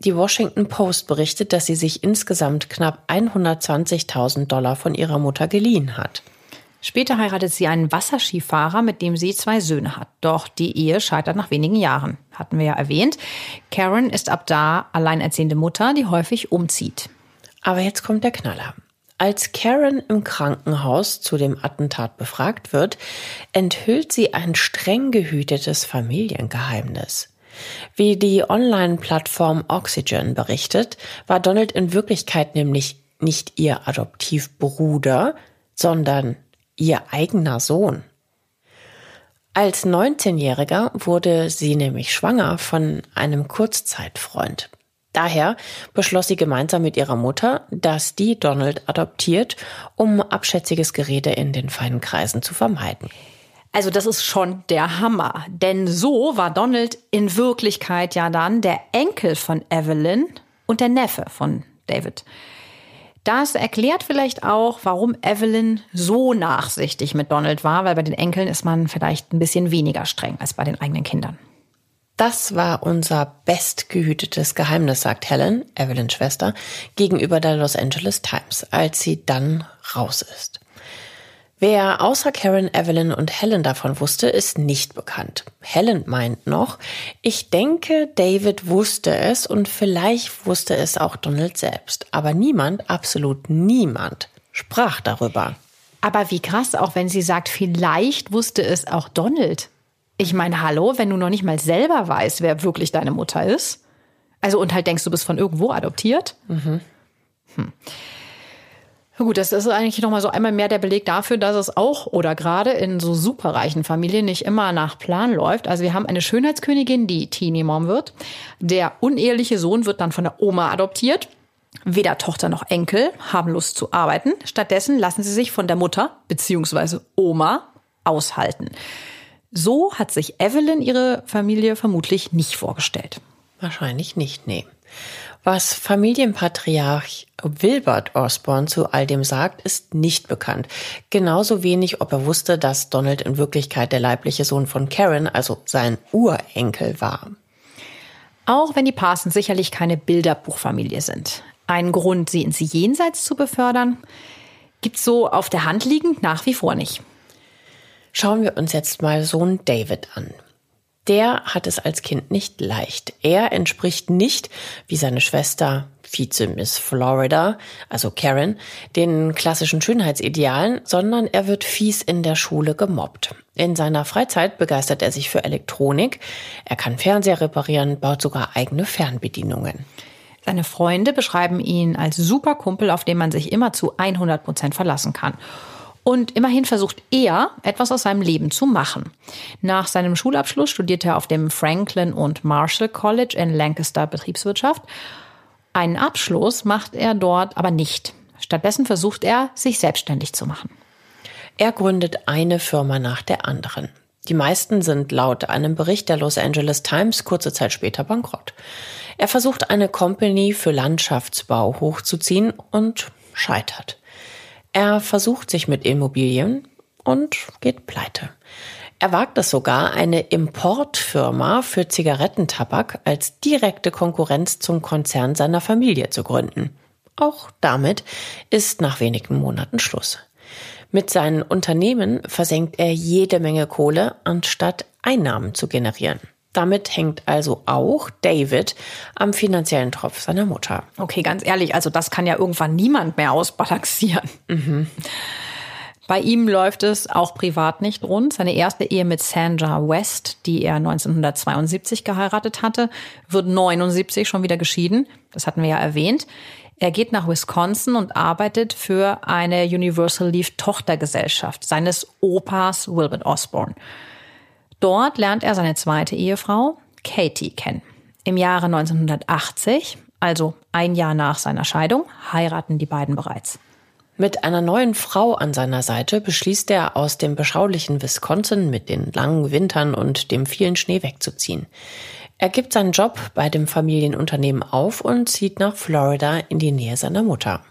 Die Washington Post berichtet, dass sie sich insgesamt knapp 120.000 Dollar von ihrer Mutter geliehen hat. Später heiratet sie einen Wasserskifahrer, mit dem sie zwei Söhne hat. Doch die Ehe scheitert nach wenigen Jahren. Hatten wir ja erwähnt. Karen ist ab da alleinerziehende Mutter, die häufig umzieht. Aber jetzt kommt der Knaller. Als Karen im Krankenhaus zu dem Attentat befragt wird, enthüllt sie ein streng gehütetes Familiengeheimnis. Wie die Online-Plattform Oxygen berichtet, war Donald in Wirklichkeit nämlich nicht ihr Adoptivbruder, sondern ihr eigener Sohn. Als 19-Jähriger wurde sie nämlich schwanger von einem Kurzzeitfreund. Daher beschloss sie gemeinsam mit ihrer Mutter, dass die Donald adoptiert, um abschätziges Gerede in den feinen Kreisen zu vermeiden. Also das ist schon der Hammer. Denn so war Donald in Wirklichkeit ja dann der Enkel von Evelyn und der Neffe von David. Das erklärt vielleicht auch, warum Evelyn so nachsichtig mit Donald war, weil bei den Enkeln ist man vielleicht ein bisschen weniger streng als bei den eigenen Kindern. Das war unser bestgehütetes Geheimnis, sagt Helen, Evelyns Schwester, gegenüber der Los Angeles Times, als sie dann raus ist. Wer außer Karen, Evelyn und Helen davon wusste, ist nicht bekannt. Helen meint noch, ich denke, David wusste es und vielleicht wusste es auch Donald selbst. Aber niemand, absolut niemand, sprach darüber. Aber wie krass, auch wenn sie sagt, vielleicht wusste es auch Donald. Ich meine, hallo, wenn du noch nicht mal selber weißt, wer wirklich deine Mutter ist. Also und halt denkst, du bist von irgendwo adoptiert. Mhm. Hm. Gut, das ist eigentlich nochmal so einmal mehr der Beleg dafür, dass es auch oder gerade in so superreichen Familien nicht immer nach Plan läuft. Also wir haben eine Schönheitskönigin, die Teenie Mom wird. Der uneheliche Sohn wird dann von der Oma adoptiert. Weder Tochter noch Enkel haben Lust zu arbeiten. Stattdessen lassen sie sich von der Mutter bzw. Oma aushalten. So hat sich Evelyn ihre Familie vermutlich nicht vorgestellt. Wahrscheinlich nicht, nee. Was Familienpatriarch Wilbert Osborne zu all dem sagt, ist nicht bekannt. Genauso wenig, ob er wusste, dass Donald in Wirklichkeit der leibliche Sohn von Karen, also sein Urenkel war. Auch wenn die Parsons sicherlich keine Bilderbuchfamilie sind. Ein Grund, sie ins Jenseits zu befördern, gibt's so auf der Hand liegend nach wie vor nicht. Schauen wir uns jetzt mal Sohn David an. Der hat es als Kind nicht leicht. Er entspricht nicht, wie seine Schwester Vize Miss Florida, also Karen, den klassischen Schönheitsidealen, sondern er wird fies in der Schule gemobbt. In seiner Freizeit begeistert er sich für Elektronik. Er kann Fernseher reparieren, baut sogar eigene Fernbedienungen. Seine Freunde beschreiben ihn als super Kumpel, auf den man sich immer zu 100 Prozent verlassen kann. Und immerhin versucht er, etwas aus seinem Leben zu machen. Nach seinem Schulabschluss studiert er auf dem Franklin und Marshall College in Lancaster Betriebswirtschaft. Einen Abschluss macht er dort aber nicht. Stattdessen versucht er, sich selbstständig zu machen. Er gründet eine Firma nach der anderen. Die meisten sind laut einem Bericht der Los Angeles Times kurze Zeit später bankrott. Er versucht eine Company für Landschaftsbau hochzuziehen und scheitert. Er versucht sich mit Immobilien und geht pleite. Er wagt es sogar, eine Importfirma für Zigarettentabak als direkte Konkurrenz zum Konzern seiner Familie zu gründen. Auch damit ist nach wenigen Monaten Schluss. Mit seinen Unternehmen versenkt er jede Menge Kohle, anstatt Einnahmen zu generieren. Damit hängt also auch David am finanziellen Tropf seiner Mutter. Okay, ganz ehrlich, also das kann ja irgendwann niemand mehr ausbalancieren. Mhm. Bei ihm läuft es auch privat nicht rund. Seine erste Ehe mit Sandra West, die er 1972 geheiratet hatte, wird 79 schon wieder geschieden. Das hatten wir ja erwähnt. Er geht nach Wisconsin und arbeitet für eine Universal Leaf Tochtergesellschaft seines Opas Wilbert Osborne. Dort lernt er seine zweite Ehefrau, Katie, kennen. Im Jahre 1980, also ein Jahr nach seiner Scheidung, heiraten die beiden bereits. Mit einer neuen Frau an seiner Seite beschließt er, aus dem beschaulichen Wisconsin mit den langen Wintern und dem vielen Schnee wegzuziehen. Er gibt seinen Job bei dem Familienunternehmen auf und zieht nach Florida in die Nähe seiner Mutter.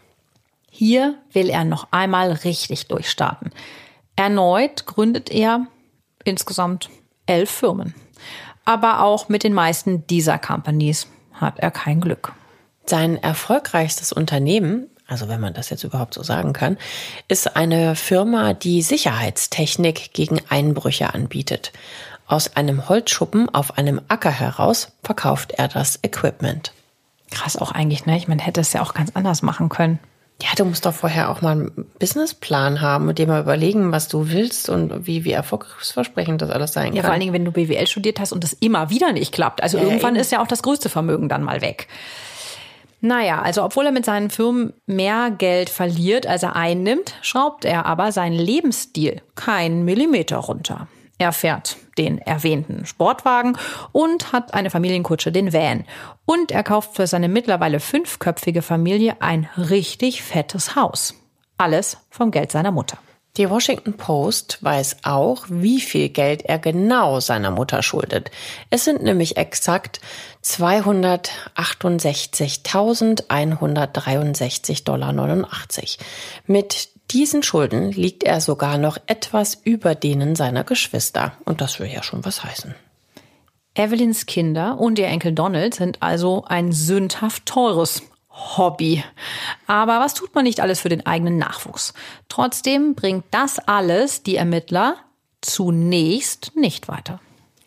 Hier will er noch einmal richtig durchstarten. Erneut gründet er insgesamt elf Firmen. Aber auch mit den meisten dieser Companies hat er kein Glück. Sein erfolgreichstes Unternehmen, also wenn man das jetzt überhaupt so sagen kann, ist eine Firma, die Sicherheitstechnik gegen Einbrüche anbietet. Aus einem Holzschuppen auf einem Acker heraus verkauft er das Equipment. Krass auch eigentlich, ne? Ich meine, hätte es ja auch ganz anders machen können. Ja, du musst doch vorher auch mal einen Businessplan haben und dir mal überlegen, was du willst und wie, wie erfolgsversprechend das alles sein kann. Ja, vor allen Dingen, wenn du BWL studiert hast und das immer wieder nicht klappt. Also ja, irgendwann eben. ist ja auch das größte Vermögen dann mal weg. Naja, also obwohl er mit seinen Firmen mehr Geld verliert, als er einnimmt, schraubt er aber seinen Lebensstil keinen Millimeter runter. Er fährt den erwähnten Sportwagen und hat eine Familienkutsche, den Van. Und er kauft für seine mittlerweile fünfköpfige Familie ein richtig fettes Haus. Alles vom Geld seiner Mutter. Die Washington Post weiß auch, wie viel Geld er genau seiner Mutter schuldet. Es sind nämlich exakt 268.163,89 Dollar. Mit diesen Schulden liegt er sogar noch etwas über denen seiner Geschwister. Und das will ja schon was heißen. Evelyns Kinder und ihr Enkel Donald sind also ein sündhaft teures Hobby. Aber was tut man nicht alles für den eigenen Nachwuchs? Trotzdem bringt das alles die Ermittler zunächst nicht weiter.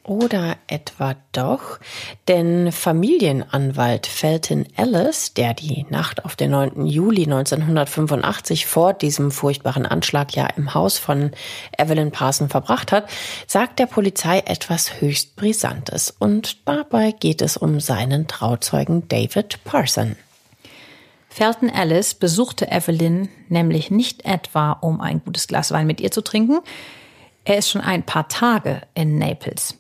Oder etwa doch, denn Familienanwalt Felton Ellis, der die Nacht auf den 9. Juli 1985 vor diesem furchtbaren Anschlag ja im Haus von Evelyn Parson verbracht hat, sagt der Polizei etwas höchst Brisantes. Und dabei geht es um seinen Trauzeugen David Parson. Felton Ellis besuchte Evelyn nämlich nicht etwa, um ein gutes Glas Wein mit ihr zu trinken. Er ist schon ein paar Tage in Naples.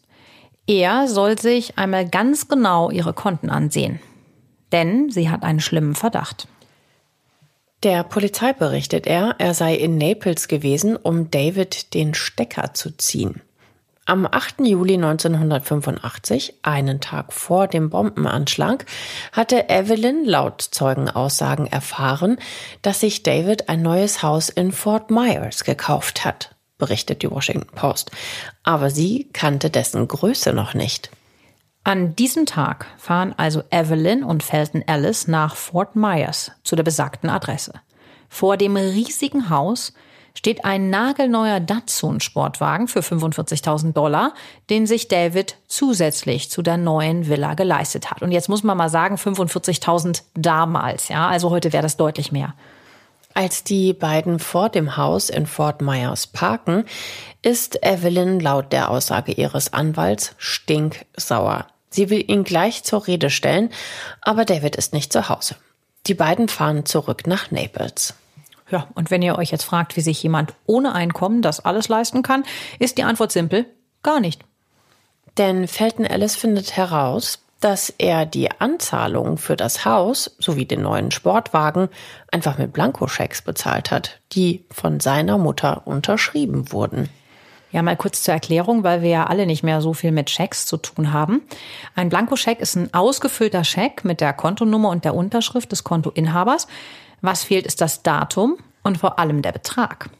Er soll sich einmal ganz genau ihre Konten ansehen. Denn sie hat einen schlimmen Verdacht. Der Polizei berichtet er, er sei in Naples gewesen, um David den Stecker zu ziehen. Am 8. Juli 1985, einen Tag vor dem Bombenanschlag, hatte Evelyn laut Zeugenaussagen erfahren, dass sich David ein neues Haus in Fort Myers gekauft hat, berichtet die Washington Post. Aber sie kannte dessen Größe noch nicht. An diesem Tag fahren also Evelyn und Felton Ellis nach Fort Myers zu der besagten Adresse. Vor dem riesigen Haus steht ein nagelneuer Datsun-Sportwagen für 45.000 Dollar, den sich David zusätzlich zu der neuen Villa geleistet hat. Und jetzt muss man mal sagen, 45.000 damals, ja, also heute wäre das deutlich mehr. Als die beiden vor dem Haus in Fort Myers parken, ist Evelyn laut der Aussage ihres Anwalts stinksauer. Sie will ihn gleich zur Rede stellen, aber David ist nicht zu Hause. Die beiden fahren zurück nach Naples. Ja, und wenn ihr euch jetzt fragt, wie sich jemand ohne Einkommen das alles leisten kann, ist die Antwort simpel, gar nicht. Denn Felton Ellis findet heraus, dass er die Anzahlung für das Haus sowie den neuen Sportwagen einfach mit Blankoschecks bezahlt hat, die von seiner Mutter unterschrieben wurden. Ja, mal kurz zur Erklärung, weil wir ja alle nicht mehr so viel mit Schecks zu tun haben. Ein Blankoscheck ist ein ausgefüllter Scheck mit der Kontonummer und der Unterschrift des Kontoinhabers. Was fehlt, ist das Datum und vor allem der Betrag.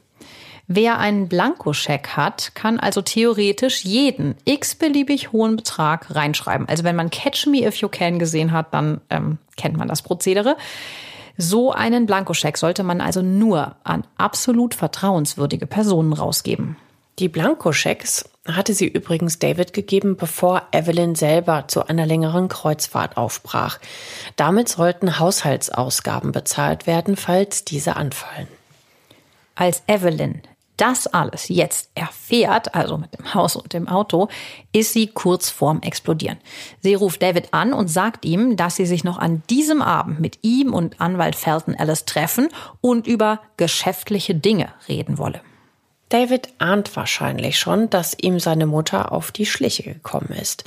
Wer einen Blankoscheck hat, kann also theoretisch jeden x-beliebig hohen Betrag reinschreiben. Also wenn man Catch Me If You Can gesehen hat, dann ähm, kennt man das Prozedere. So einen Blankoscheck sollte man also nur an absolut vertrauenswürdige Personen rausgeben. Die Blankoschecks hatte sie übrigens David gegeben, bevor Evelyn selber zu einer längeren Kreuzfahrt aufbrach. Damit sollten Haushaltsausgaben bezahlt werden, falls diese anfallen. Als Evelyn das alles jetzt erfährt, also mit dem Haus und dem Auto, ist sie kurz vorm Explodieren. Sie ruft David an und sagt ihm, dass sie sich noch an diesem Abend mit ihm und Anwalt Felton Ellis treffen und über geschäftliche Dinge reden wolle. David ahnt wahrscheinlich schon, dass ihm seine Mutter auf die Schliche gekommen ist.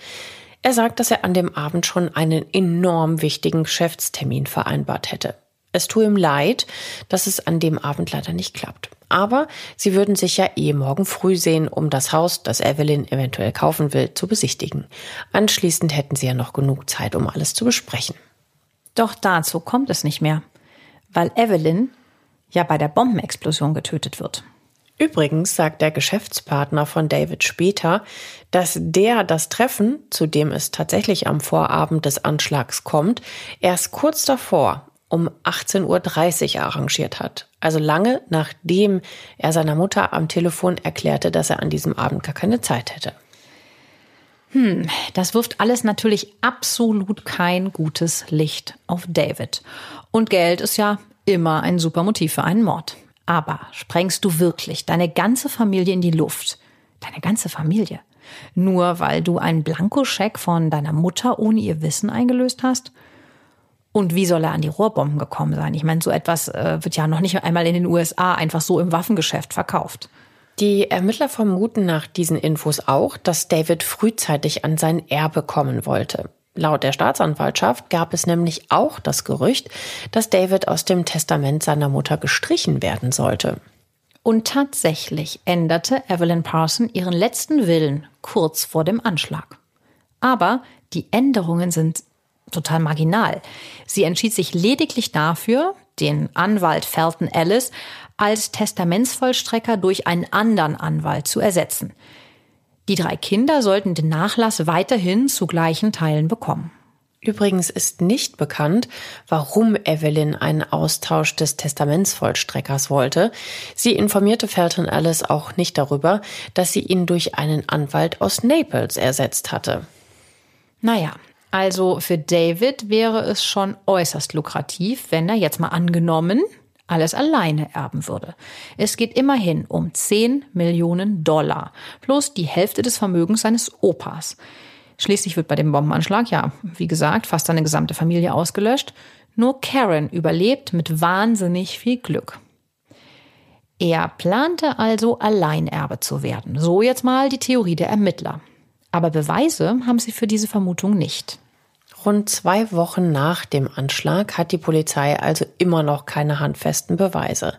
Er sagt, dass er an dem Abend schon einen enorm wichtigen Geschäftstermin vereinbart hätte. Es tue ihm leid, dass es an dem Abend leider nicht klappt. Aber sie würden sich ja eh morgen früh sehen, um das Haus, das Evelyn eventuell kaufen will, zu besichtigen. Anschließend hätten sie ja noch genug Zeit, um alles zu besprechen. Doch dazu kommt es nicht mehr, weil Evelyn ja bei der Bombenexplosion getötet wird. Übrigens sagt der Geschäftspartner von David später, dass der das Treffen, zu dem es tatsächlich am Vorabend des Anschlags kommt, erst kurz davor um 18.30 Uhr arrangiert hat. Also lange nachdem er seiner Mutter am Telefon erklärte, dass er an diesem Abend gar keine Zeit hätte. Hm, das wirft alles natürlich absolut kein gutes Licht auf David. Und Geld ist ja immer ein super Motiv für einen Mord. Aber sprengst du wirklich deine ganze Familie in die Luft? Deine ganze Familie? Nur weil du einen Blankoscheck von deiner Mutter ohne ihr Wissen eingelöst hast? Und wie soll er an die Rohrbomben gekommen sein? Ich meine, so etwas äh, wird ja noch nicht einmal in den USA einfach so im Waffengeschäft verkauft. Die Ermittler vermuten nach diesen Infos auch, dass David frühzeitig an sein Erbe kommen wollte. Laut der Staatsanwaltschaft gab es nämlich auch das Gerücht, dass David aus dem Testament seiner Mutter gestrichen werden sollte. Und tatsächlich änderte Evelyn Parson ihren letzten Willen kurz vor dem Anschlag. Aber die Änderungen sind total marginal. Sie entschied sich lediglich dafür, den Anwalt Felton Ellis als Testamentsvollstrecker durch einen anderen Anwalt zu ersetzen. Die drei Kinder sollten den Nachlass weiterhin zu gleichen Teilen bekommen. Übrigens ist nicht bekannt, warum Evelyn einen Austausch des Testamentsvollstreckers wollte. Sie informierte Felton Alice auch nicht darüber, dass sie ihn durch einen Anwalt aus Naples ersetzt hatte. Naja, also für David wäre es schon äußerst lukrativ, wenn er jetzt mal angenommen alles alleine erben würde. Es geht immerhin um 10 Millionen Dollar plus die Hälfte des Vermögens seines Opas. Schließlich wird bei dem Bombenanschlag, ja, wie gesagt, fast seine gesamte Familie ausgelöscht. Nur Karen überlebt mit wahnsinnig viel Glück. Er plante also Alleinerbe zu werden. So jetzt mal die Theorie der Ermittler. Aber Beweise haben sie für diese Vermutung nicht. Rund zwei Wochen nach dem Anschlag hat die Polizei also immer noch keine handfesten Beweise.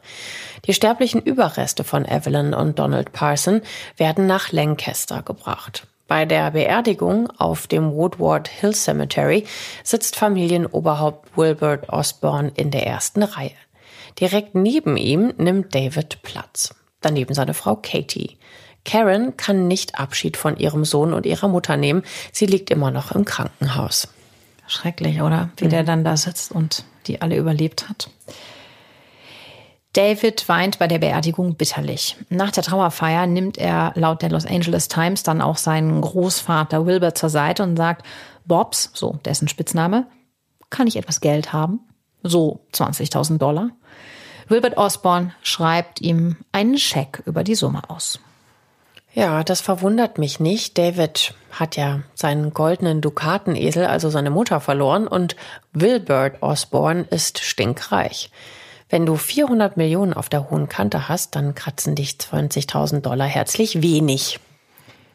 Die sterblichen Überreste von Evelyn und Donald Parson werden nach Lancaster gebracht. Bei der Beerdigung auf dem Woodward Hill Cemetery sitzt Familienoberhaupt Wilbert Osborne in der ersten Reihe. Direkt neben ihm nimmt David Platz. Daneben seine Frau Katie. Karen kann nicht Abschied von ihrem Sohn und ihrer Mutter nehmen. Sie liegt immer noch im Krankenhaus. Schrecklich, oder? Wie mhm. der dann da sitzt und die alle überlebt hat. David weint bei der Beerdigung bitterlich. Nach der Trauerfeier nimmt er laut der Los Angeles Times dann auch seinen Großvater Wilbert zur Seite und sagt, Bobs, so dessen Spitzname, kann ich etwas Geld haben? So 20.000 Dollar. Wilbert Osborne schreibt ihm einen Scheck über die Summe aus. Ja, das verwundert mich nicht. David hat ja seinen goldenen Dukatenesel, also seine Mutter, verloren und Wilbert Osborne ist stinkreich. Wenn du 400 Millionen auf der hohen Kante hast, dann kratzen dich 20.000 Dollar herzlich wenig.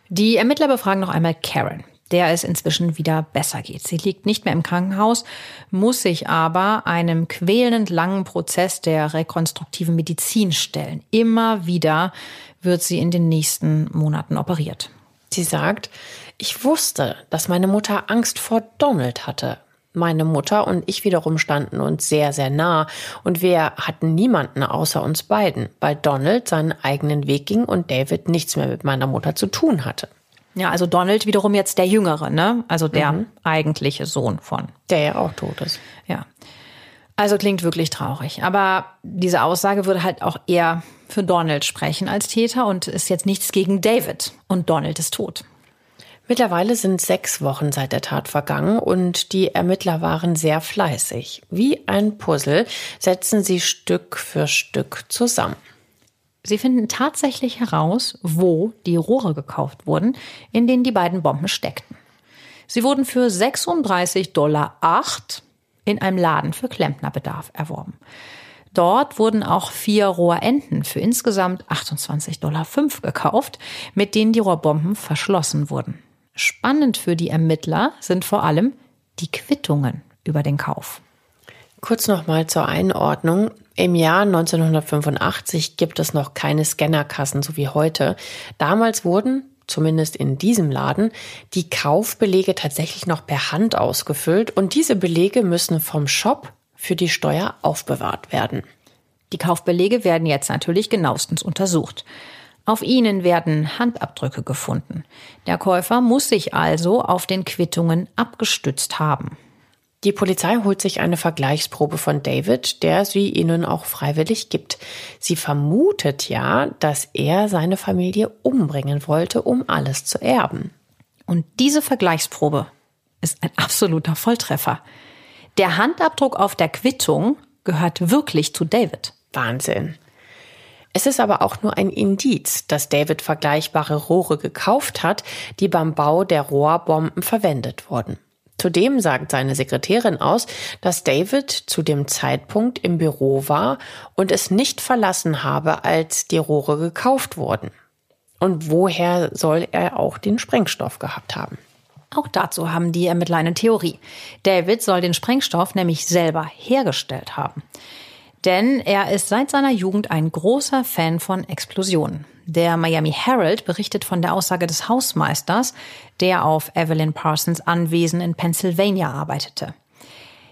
Die Ermittler befragen noch einmal Karen, der es inzwischen wieder besser geht. Sie liegt nicht mehr im Krankenhaus, muss sich aber einem quälend langen Prozess der rekonstruktiven Medizin stellen. Immer wieder wird sie in den nächsten Monaten operiert. Sie sagt, ich wusste, dass meine Mutter Angst vor Donald hatte. Meine Mutter und ich wiederum standen uns sehr, sehr nah und wir hatten niemanden außer uns beiden, weil Donald seinen eigenen Weg ging und David nichts mehr mit meiner Mutter zu tun hatte. Ja, also Donald wiederum jetzt der Jüngere, ne? Also der mhm. eigentliche Sohn von. Der ja auch tot ist. Ja. Also klingt wirklich traurig. Aber diese Aussage würde halt auch eher für Donald sprechen als Täter und ist jetzt nichts gegen David. Und Donald ist tot. Mittlerweile sind sechs Wochen seit der Tat vergangen und die Ermittler waren sehr fleißig. Wie ein Puzzle setzen sie Stück für Stück zusammen. Sie finden tatsächlich heraus, wo die Rohre gekauft wurden, in denen die beiden Bomben steckten. Sie wurden für 36,08 Dollar in einem Laden für Klempnerbedarf erworben. Dort wurden auch vier Rohrenden für insgesamt 28,05 Dollar gekauft, mit denen die Rohrbomben verschlossen wurden. Spannend für die Ermittler sind vor allem die Quittungen über den Kauf. Kurz nochmal zur Einordnung. Im Jahr 1985 gibt es noch keine Scannerkassen, so wie heute. Damals wurden, zumindest in diesem Laden, die Kaufbelege tatsächlich noch per Hand ausgefüllt und diese Belege müssen vom Shop für die Steuer aufbewahrt werden. Die Kaufbelege werden jetzt natürlich genauestens untersucht. Auf ihnen werden Handabdrücke gefunden. Der Käufer muss sich also auf den Quittungen abgestützt haben. Die Polizei holt sich eine Vergleichsprobe von David, der sie ihnen auch freiwillig gibt. Sie vermutet ja, dass er seine Familie umbringen wollte, um alles zu erben. Und diese Vergleichsprobe ist ein absoluter Volltreffer. Der Handabdruck auf der Quittung gehört wirklich zu David. Wahnsinn. Es ist aber auch nur ein Indiz, dass David vergleichbare Rohre gekauft hat, die beim Bau der Rohrbomben verwendet wurden. Zudem sagt seine Sekretärin aus, dass David zu dem Zeitpunkt im Büro war und es nicht verlassen habe, als die Rohre gekauft wurden. Und woher soll er auch den Sprengstoff gehabt haben? Auch dazu haben die Ermittler eine Theorie. David soll den Sprengstoff nämlich selber hergestellt haben. Denn er ist seit seiner Jugend ein großer Fan von Explosionen. Der Miami Herald berichtet von der Aussage des Hausmeisters, der auf Evelyn Parsons Anwesen in Pennsylvania arbeitete.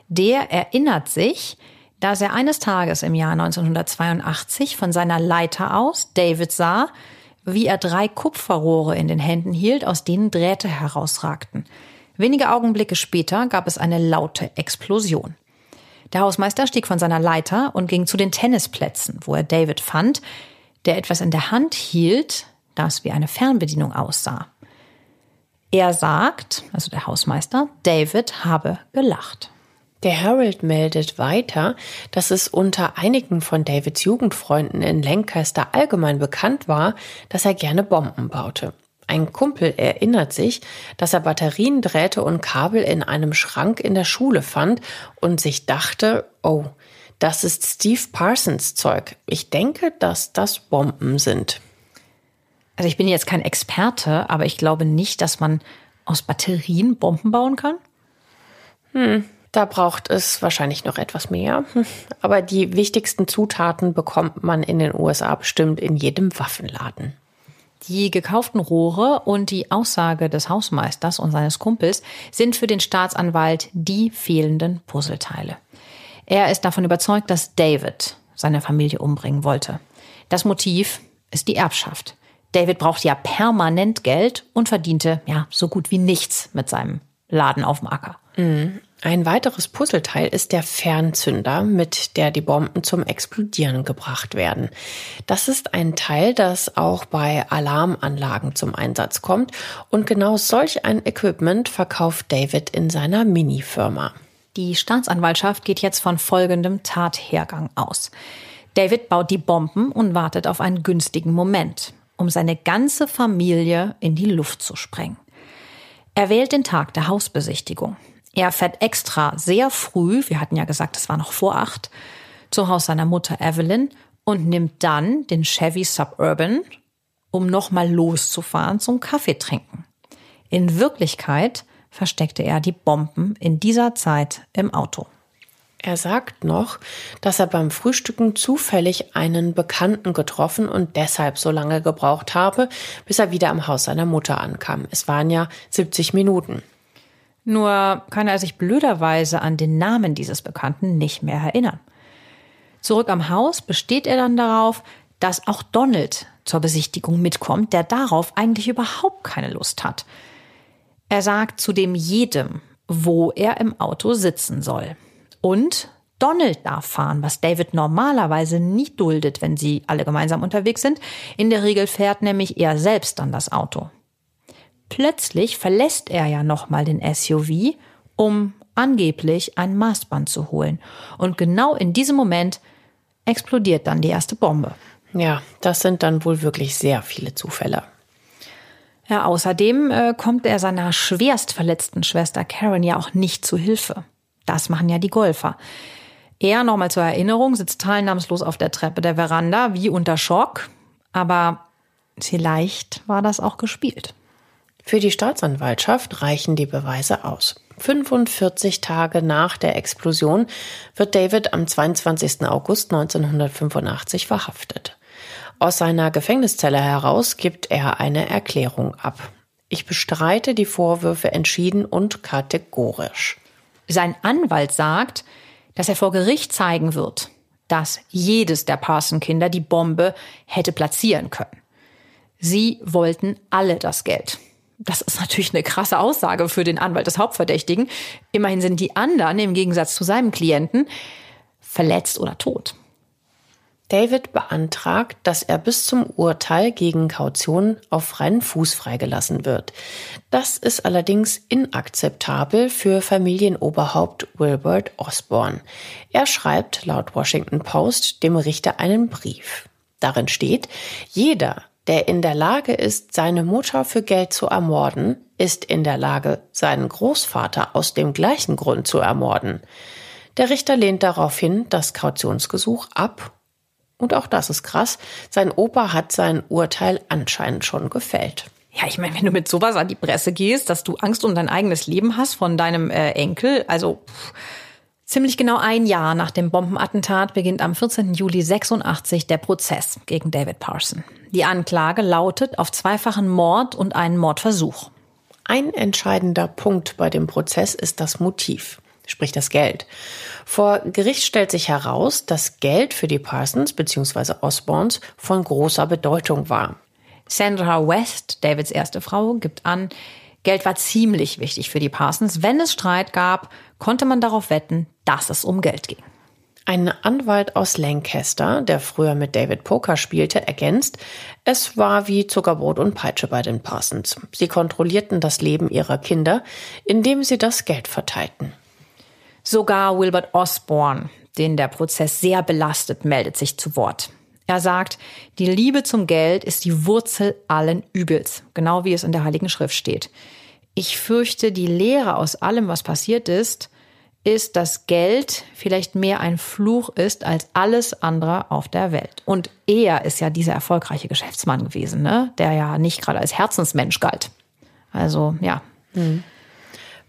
Der erinnert sich, dass er eines Tages im Jahr 1982 von seiner Leiter aus David sah, wie er drei Kupferrohre in den Händen hielt, aus denen Drähte herausragten. Wenige Augenblicke später gab es eine laute Explosion. Der Hausmeister stieg von seiner Leiter und ging zu den Tennisplätzen, wo er David fand, der etwas in der Hand hielt, das wie eine Fernbedienung aussah. Er sagt, also der Hausmeister, David habe gelacht. Der Herald meldet weiter, dass es unter einigen von Davids Jugendfreunden in Lancaster allgemein bekannt war, dass er gerne Bomben baute. Ein Kumpel erinnert sich, dass er Batterien, Drähte und Kabel in einem Schrank in der Schule fand und sich dachte, oh, das ist Steve Parsons Zeug. Ich denke, dass das Bomben sind. Also ich bin jetzt kein Experte, aber ich glaube nicht, dass man aus Batterien Bomben bauen kann. Hm, da braucht es wahrscheinlich noch etwas mehr. Hm, aber die wichtigsten Zutaten bekommt man in den USA bestimmt in jedem Waffenladen. Die gekauften Rohre und die Aussage des Hausmeisters und seines Kumpels sind für den Staatsanwalt die fehlenden Puzzleteile. Er ist davon überzeugt, dass David seine Familie umbringen wollte. Das Motiv ist die Erbschaft. David braucht ja permanent Geld und verdiente ja so gut wie nichts mit seinem Laden auf dem Acker. Mhm. Ein weiteres Puzzleteil ist der Fernzünder, mit der die Bomben zum Explodieren gebracht werden. Das ist ein Teil, das auch bei Alarmanlagen zum Einsatz kommt und genau solch ein Equipment verkauft David in seiner Mini-Firma. Die Staatsanwaltschaft geht jetzt von folgendem Tathergang aus. David baut die Bomben und wartet auf einen günstigen Moment, um seine ganze Familie in die Luft zu sprengen. Er wählt den Tag der Hausbesichtigung. Er fährt extra sehr früh, wir hatten ja gesagt, es war noch vor acht, zu Haus seiner Mutter Evelyn und nimmt dann den Chevy Suburban, um nochmal loszufahren zum Kaffee trinken. In Wirklichkeit versteckte er die Bomben in dieser Zeit im Auto. Er sagt noch, dass er beim Frühstücken zufällig einen Bekannten getroffen und deshalb so lange gebraucht habe, bis er wieder am Haus seiner Mutter ankam. Es waren ja 70 Minuten. Nur kann er sich blöderweise an den Namen dieses Bekannten nicht mehr erinnern. Zurück am Haus besteht er dann darauf, dass auch Donald zur Besichtigung mitkommt, der darauf eigentlich überhaupt keine Lust hat. Er sagt zudem jedem, wo er im Auto sitzen soll. Und Donald darf fahren, was David normalerweise nie duldet, wenn sie alle gemeinsam unterwegs sind. In der Regel fährt nämlich er selbst dann das Auto. Plötzlich verlässt er ja nochmal den SUV, um angeblich ein Maßband zu holen. Und genau in diesem Moment explodiert dann die erste Bombe. Ja, das sind dann wohl wirklich sehr viele Zufälle. Ja, außerdem äh, kommt er seiner schwerst verletzten Schwester Karen ja auch nicht zu Hilfe. Das machen ja die Golfer. Er, nochmal zur Erinnerung, sitzt teilnahmslos auf der Treppe der Veranda, wie unter Schock. Aber vielleicht war das auch gespielt. Für die Staatsanwaltschaft reichen die Beweise aus. 45 Tage nach der Explosion wird David am 22. August 1985 verhaftet. Aus seiner Gefängniszelle heraus gibt er eine Erklärung ab. Ich bestreite die Vorwürfe entschieden und kategorisch. Sein Anwalt sagt, dass er vor Gericht zeigen wird, dass jedes der Parson-Kinder die Bombe hätte platzieren können. Sie wollten alle das Geld das ist natürlich eine krasse Aussage für den Anwalt des Hauptverdächtigen. Immerhin sind die anderen im Gegensatz zu seinem Klienten verletzt oder tot. David beantragt, dass er bis zum Urteil gegen Kaution auf freien Fuß freigelassen wird. Das ist allerdings inakzeptabel für Familienoberhaupt Wilbert Osborne. Er schreibt laut Washington Post dem Richter einen Brief. Darin steht, jeder, der in der Lage ist, seine Mutter für Geld zu ermorden, ist in der Lage, seinen Großvater aus dem gleichen Grund zu ermorden. Der Richter lehnt daraufhin das Kautionsgesuch ab. Und auch das ist krass. Sein Opa hat sein Urteil anscheinend schon gefällt. Ja, ich meine, wenn du mit sowas an die Presse gehst, dass du Angst um dein eigenes Leben hast von deinem äh, Enkel, also pff, Ziemlich genau ein Jahr nach dem Bombenattentat beginnt am 14. Juli 86 der Prozess gegen David Parson. Die Anklage lautet auf zweifachen Mord und einen Mordversuch. Ein entscheidender Punkt bei dem Prozess ist das Motiv, sprich das Geld. Vor Gericht stellt sich heraus, dass Geld für die Parsons bzw. Osborns von großer Bedeutung war. Sandra West, Davids erste Frau, gibt an, Geld war ziemlich wichtig für die Parsons. Wenn es Streit gab, konnte man darauf wetten, dass es um Geld ging. Ein Anwalt aus Lancaster, der früher mit David Poker spielte, ergänzt, es war wie Zuckerbrot und Peitsche bei den Parsons. Sie kontrollierten das Leben ihrer Kinder, indem sie das Geld verteilten. Sogar Wilbert Osborne, den der Prozess sehr belastet, meldet sich zu Wort. Er sagt, die Liebe zum Geld ist die Wurzel allen Übels, genau wie es in der Heiligen Schrift steht. Ich fürchte, die Lehre aus allem, was passiert ist, ist, dass Geld vielleicht mehr ein Fluch ist als alles andere auf der Welt. Und er ist ja dieser erfolgreiche Geschäftsmann gewesen, ne? der ja nicht gerade als Herzensmensch galt. Also ja. Hm.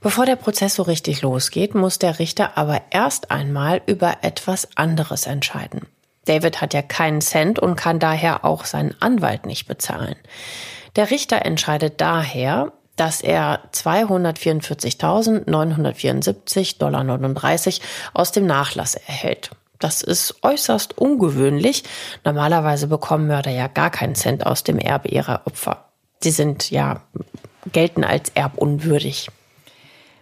Bevor der Prozess so richtig losgeht, muss der Richter aber erst einmal über etwas anderes entscheiden. David hat ja keinen Cent und kann daher auch seinen Anwalt nicht bezahlen. Der Richter entscheidet daher, dass er 244.974 Dollar 39 aus dem Nachlass erhält. Das ist äußerst ungewöhnlich. Normalerweise bekommen Mörder ja gar keinen Cent aus dem Erbe ihrer Opfer. Sie sind ja, gelten als erbunwürdig.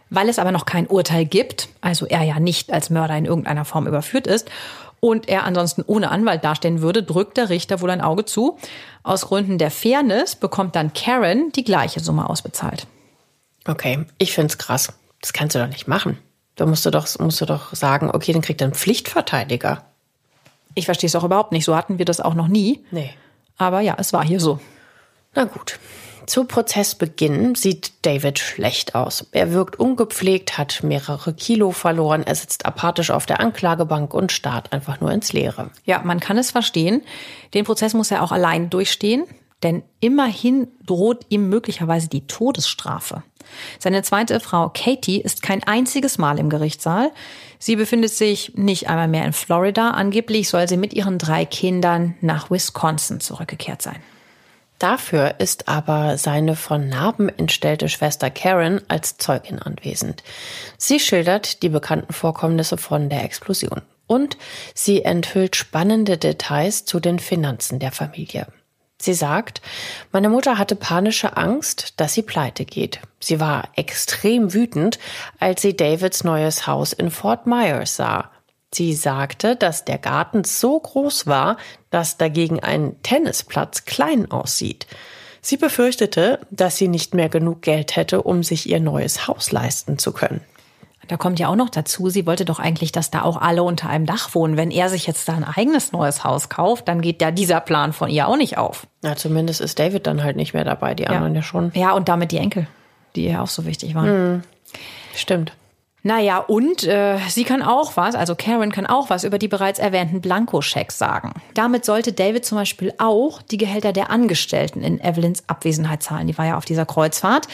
Weil es aber noch kein Urteil gibt, also er ja nicht als Mörder in irgendeiner Form überführt ist und er ansonsten ohne Anwalt dastehen würde, drückt der Richter wohl ein Auge zu. Aus Gründen der Fairness bekommt dann Karen die gleiche Summe ausbezahlt. Okay, ich find's krass. Das kannst du doch nicht machen. Da musst du doch, musst du doch sagen, okay, dann kriegt er einen Pflichtverteidiger. Ich verstehe es auch überhaupt nicht. So hatten wir das auch noch nie. Nee. Aber ja, es war hier so. Na gut. Zu Prozessbeginn sieht David schlecht aus. Er wirkt ungepflegt, hat mehrere Kilo verloren, er sitzt apathisch auf der Anklagebank und starrt einfach nur ins Leere. Ja, man kann es verstehen. Den Prozess muss er auch allein durchstehen, denn immerhin droht ihm möglicherweise die Todesstrafe. Seine zweite Frau Katie ist kein einziges Mal im Gerichtssaal. Sie befindet sich nicht einmal mehr in Florida. Angeblich soll sie mit ihren drei Kindern nach Wisconsin zurückgekehrt sein. Dafür ist aber seine von Narben entstellte Schwester Karen als Zeugin anwesend. Sie schildert die bekannten Vorkommnisse von der Explosion und sie enthüllt spannende Details zu den Finanzen der Familie. Sie sagt, meine Mutter hatte panische Angst, dass sie pleite geht. Sie war extrem wütend, als sie Davids neues Haus in Fort Myers sah Sie sagte, dass der Garten so groß war, dass dagegen ein Tennisplatz klein aussieht. Sie befürchtete, dass sie nicht mehr genug Geld hätte, um sich ihr neues Haus leisten zu können. Da kommt ja auch noch dazu, sie wollte doch eigentlich, dass da auch alle unter einem Dach wohnen. Wenn er sich jetzt da ein eigenes neues Haus kauft, dann geht ja dieser Plan von ihr auch nicht auf. Na, zumindest ist David dann halt nicht mehr dabei, die anderen ja, ja schon. Ja, und damit die Enkel, die ihr auch so wichtig waren. Hm. Stimmt. Naja, und äh, sie kann auch was, also Karen kann auch was über die bereits erwähnten Blankoschecks sagen. Damit sollte David zum Beispiel auch die Gehälter der Angestellten in Evelyns Abwesenheit zahlen. Die war ja auf dieser Kreuzfahrt.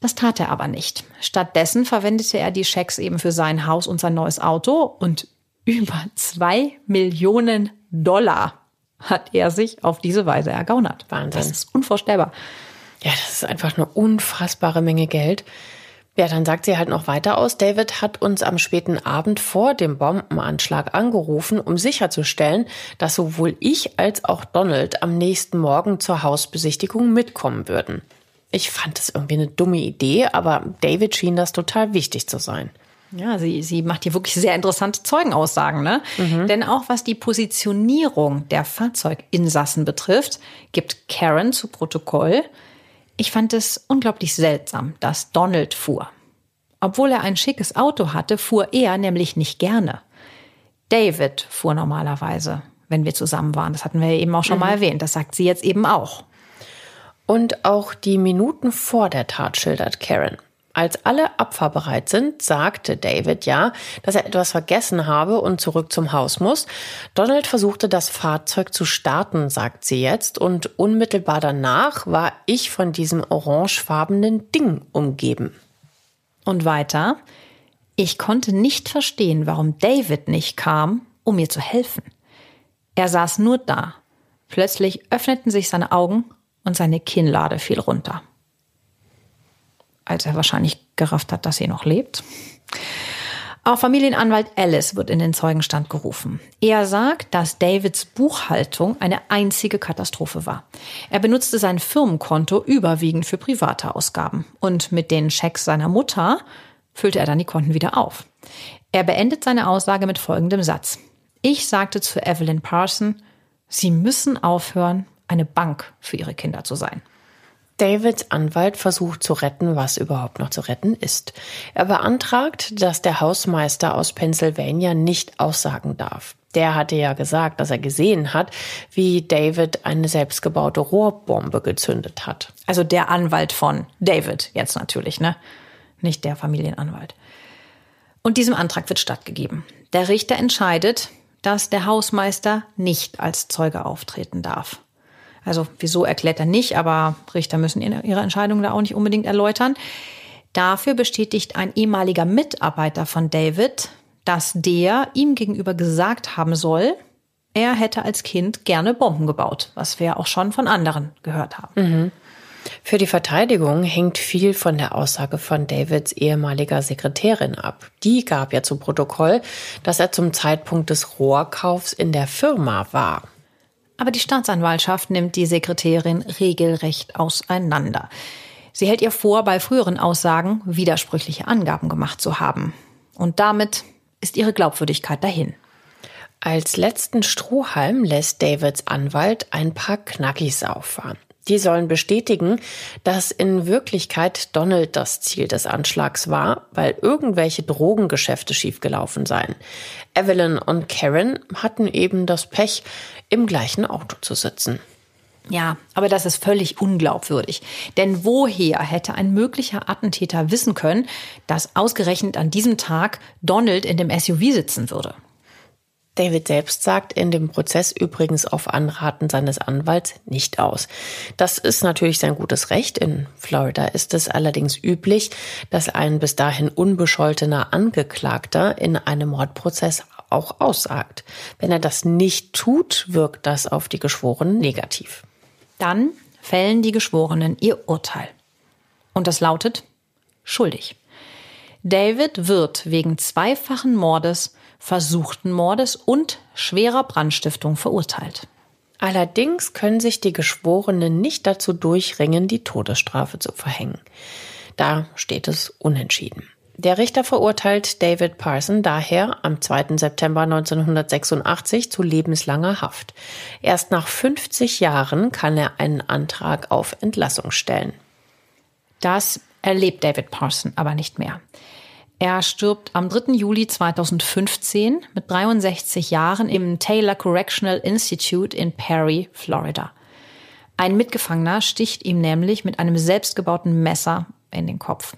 Das tat er aber nicht. Stattdessen verwendete er die Schecks eben für sein Haus und sein neues Auto und über zwei Millionen Dollar hat er sich auf diese Weise ergaunert. Wahnsinn. Das ist unvorstellbar. Ja, das ist einfach eine unfassbare Menge Geld. Ja, dann sagt sie halt noch weiter aus. David hat uns am späten Abend vor dem Bombenanschlag angerufen, um sicherzustellen, dass sowohl ich als auch Donald am nächsten Morgen zur Hausbesichtigung mitkommen würden. Ich fand das irgendwie eine dumme Idee, aber David schien das total wichtig zu sein. Ja, sie, sie macht hier wirklich sehr interessante Zeugenaussagen, ne? Mhm. Denn auch was die Positionierung der Fahrzeuginsassen betrifft, gibt Karen zu Protokoll, ich fand es unglaublich seltsam, dass Donald fuhr. Obwohl er ein schickes Auto hatte, fuhr er nämlich nicht gerne. David fuhr normalerweise, wenn wir zusammen waren. Das hatten wir eben auch schon mhm. mal erwähnt. Das sagt sie jetzt eben auch. Und auch die Minuten vor der Tat schildert Karen. Als alle abfahrbereit sind, sagte David ja, dass er etwas vergessen habe und zurück zum Haus muss. Donald versuchte das Fahrzeug zu starten, sagt sie jetzt, und unmittelbar danach war ich von diesem orangefarbenen Ding umgeben. Und weiter, ich konnte nicht verstehen, warum David nicht kam, um mir zu helfen. Er saß nur da. Plötzlich öffneten sich seine Augen und seine Kinnlade fiel runter als er wahrscheinlich gerafft hat, dass sie noch lebt. Auch Familienanwalt Alice wird in den Zeugenstand gerufen. Er sagt, dass Davids Buchhaltung eine einzige Katastrophe war. Er benutzte sein Firmenkonto überwiegend für private Ausgaben. Und mit den Schecks seiner Mutter füllte er dann die Konten wieder auf. Er beendet seine Aussage mit folgendem Satz. Ich sagte zu Evelyn Parson, Sie müssen aufhören, eine Bank für Ihre Kinder zu sein. Davids Anwalt versucht zu retten, was überhaupt noch zu retten ist. Er beantragt, dass der Hausmeister aus Pennsylvania nicht aussagen darf. Der hatte ja gesagt, dass er gesehen hat, wie David eine selbstgebaute Rohrbombe gezündet hat. Also der Anwalt von David jetzt natürlich, ne? Nicht der Familienanwalt. Und diesem Antrag wird stattgegeben. Der Richter entscheidet, dass der Hausmeister nicht als Zeuge auftreten darf. Also wieso erklärt er nicht, aber Richter müssen ihre Entscheidung da auch nicht unbedingt erläutern. Dafür bestätigt ein ehemaliger Mitarbeiter von David, dass der ihm gegenüber gesagt haben soll, er hätte als Kind gerne Bomben gebaut, was wir auch schon von anderen gehört haben. Mhm. Für die Verteidigung hängt viel von der Aussage von Davids ehemaliger Sekretärin ab. Die gab ja zu Protokoll, dass er zum Zeitpunkt des Rohrkaufs in der Firma war. Aber die Staatsanwaltschaft nimmt die Sekretärin regelrecht auseinander. Sie hält ihr vor, bei früheren Aussagen widersprüchliche Angaben gemacht zu haben. Und damit ist ihre Glaubwürdigkeit dahin. Als letzten Strohhalm lässt Davids Anwalt ein paar Knackis auffahren. Die sollen bestätigen, dass in Wirklichkeit Donald das Ziel des Anschlags war, weil irgendwelche Drogengeschäfte schiefgelaufen seien. Evelyn und Karen hatten eben das Pech, im gleichen Auto zu sitzen. Ja, aber das ist völlig unglaubwürdig. Denn woher hätte ein möglicher Attentäter wissen können, dass ausgerechnet an diesem Tag Donald in dem SUV sitzen würde? David selbst sagt in dem Prozess übrigens auf Anraten seines Anwalts nicht aus. Das ist natürlich sein gutes Recht. In Florida ist es allerdings üblich, dass ein bis dahin unbescholtener Angeklagter in einem Mordprozess auch aussagt. Wenn er das nicht tut, wirkt das auf die Geschworenen negativ. Dann fällen die Geschworenen ihr Urteil. Und das lautet schuldig. David wird wegen zweifachen Mordes versuchten Mordes und schwerer Brandstiftung verurteilt. Allerdings können sich die Geschworenen nicht dazu durchringen, die Todesstrafe zu verhängen. Da steht es unentschieden. Der Richter verurteilt David Parson daher am 2. September 1986 zu lebenslanger Haft. Erst nach 50 Jahren kann er einen Antrag auf Entlassung stellen. Das erlebt David Parson aber nicht mehr. Er stirbt am 3. Juli 2015 mit 63 Jahren im Taylor Correctional Institute in Perry, Florida. Ein Mitgefangener sticht ihm nämlich mit einem selbstgebauten Messer in den Kopf.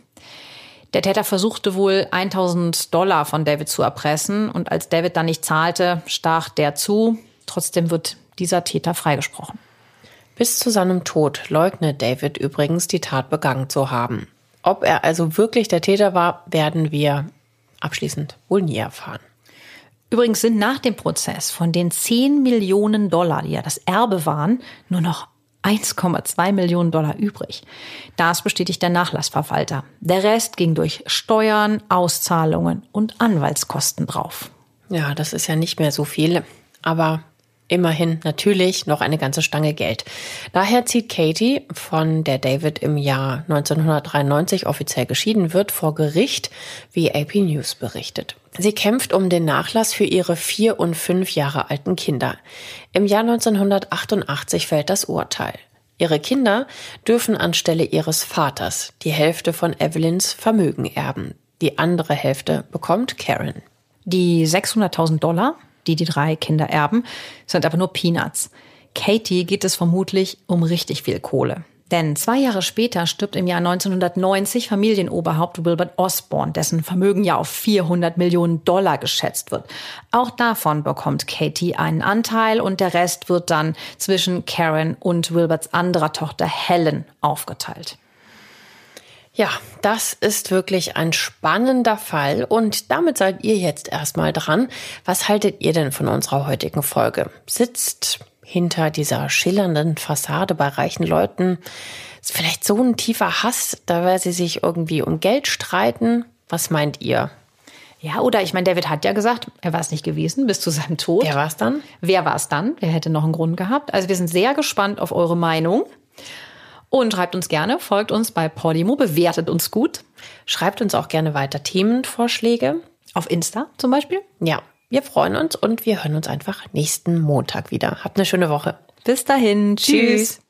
Der Täter versuchte wohl 1000 Dollar von David zu erpressen und als David dann nicht zahlte, stach der zu. Trotzdem wird dieser Täter freigesprochen. Bis zu seinem Tod leugnet David übrigens, die Tat begangen zu haben. Ob er also wirklich der Täter war, werden wir abschließend wohl nie erfahren. Übrigens sind nach dem Prozess von den 10 Millionen Dollar, die ja das Erbe waren, nur noch 1,2 Millionen Dollar übrig. Das bestätigt der Nachlassverwalter. Der Rest ging durch Steuern, Auszahlungen und Anwaltskosten drauf. Ja, das ist ja nicht mehr so viel. Aber Immerhin natürlich noch eine ganze Stange Geld. Daher zieht Katie, von der David im Jahr 1993 offiziell geschieden wird, vor Gericht, wie AP News berichtet. Sie kämpft um den Nachlass für ihre vier und fünf Jahre alten Kinder. Im Jahr 1988 fällt das Urteil. Ihre Kinder dürfen anstelle ihres Vaters die Hälfte von Evelyns Vermögen erben. Die andere Hälfte bekommt Karen. Die 600.000 Dollar die die drei Kinder erben, sind aber nur Peanuts. Katie geht es vermutlich um richtig viel Kohle. Denn zwei Jahre später stirbt im Jahr 1990 Familienoberhaupt Wilbert Osborne, dessen Vermögen ja auf 400 Millionen Dollar geschätzt wird. Auch davon bekommt Katie einen Anteil und der Rest wird dann zwischen Karen und Wilberts anderer Tochter Helen aufgeteilt. Ja, das ist wirklich ein spannender Fall und damit seid ihr jetzt erstmal dran. Was haltet ihr denn von unserer heutigen Folge? Sitzt hinter dieser schillernden Fassade bei reichen Leuten ist vielleicht so ein tiefer Hass, da weil sie sich irgendwie um Geld streiten? Was meint ihr? Ja, oder ich meine, David hat ja gesagt, er war es nicht gewesen bis zu seinem Tod. Wer war es dann? Wer war es dann? Wer hätte noch einen Grund gehabt? Also wir sind sehr gespannt auf eure Meinung. Und schreibt uns gerne, folgt uns bei Podimo, bewertet uns gut. Schreibt uns auch gerne weiter Themenvorschläge. Auf Insta zum Beispiel. Ja, wir freuen uns und wir hören uns einfach nächsten Montag wieder. Habt eine schöne Woche. Bis dahin. Tschüss. Tschüss.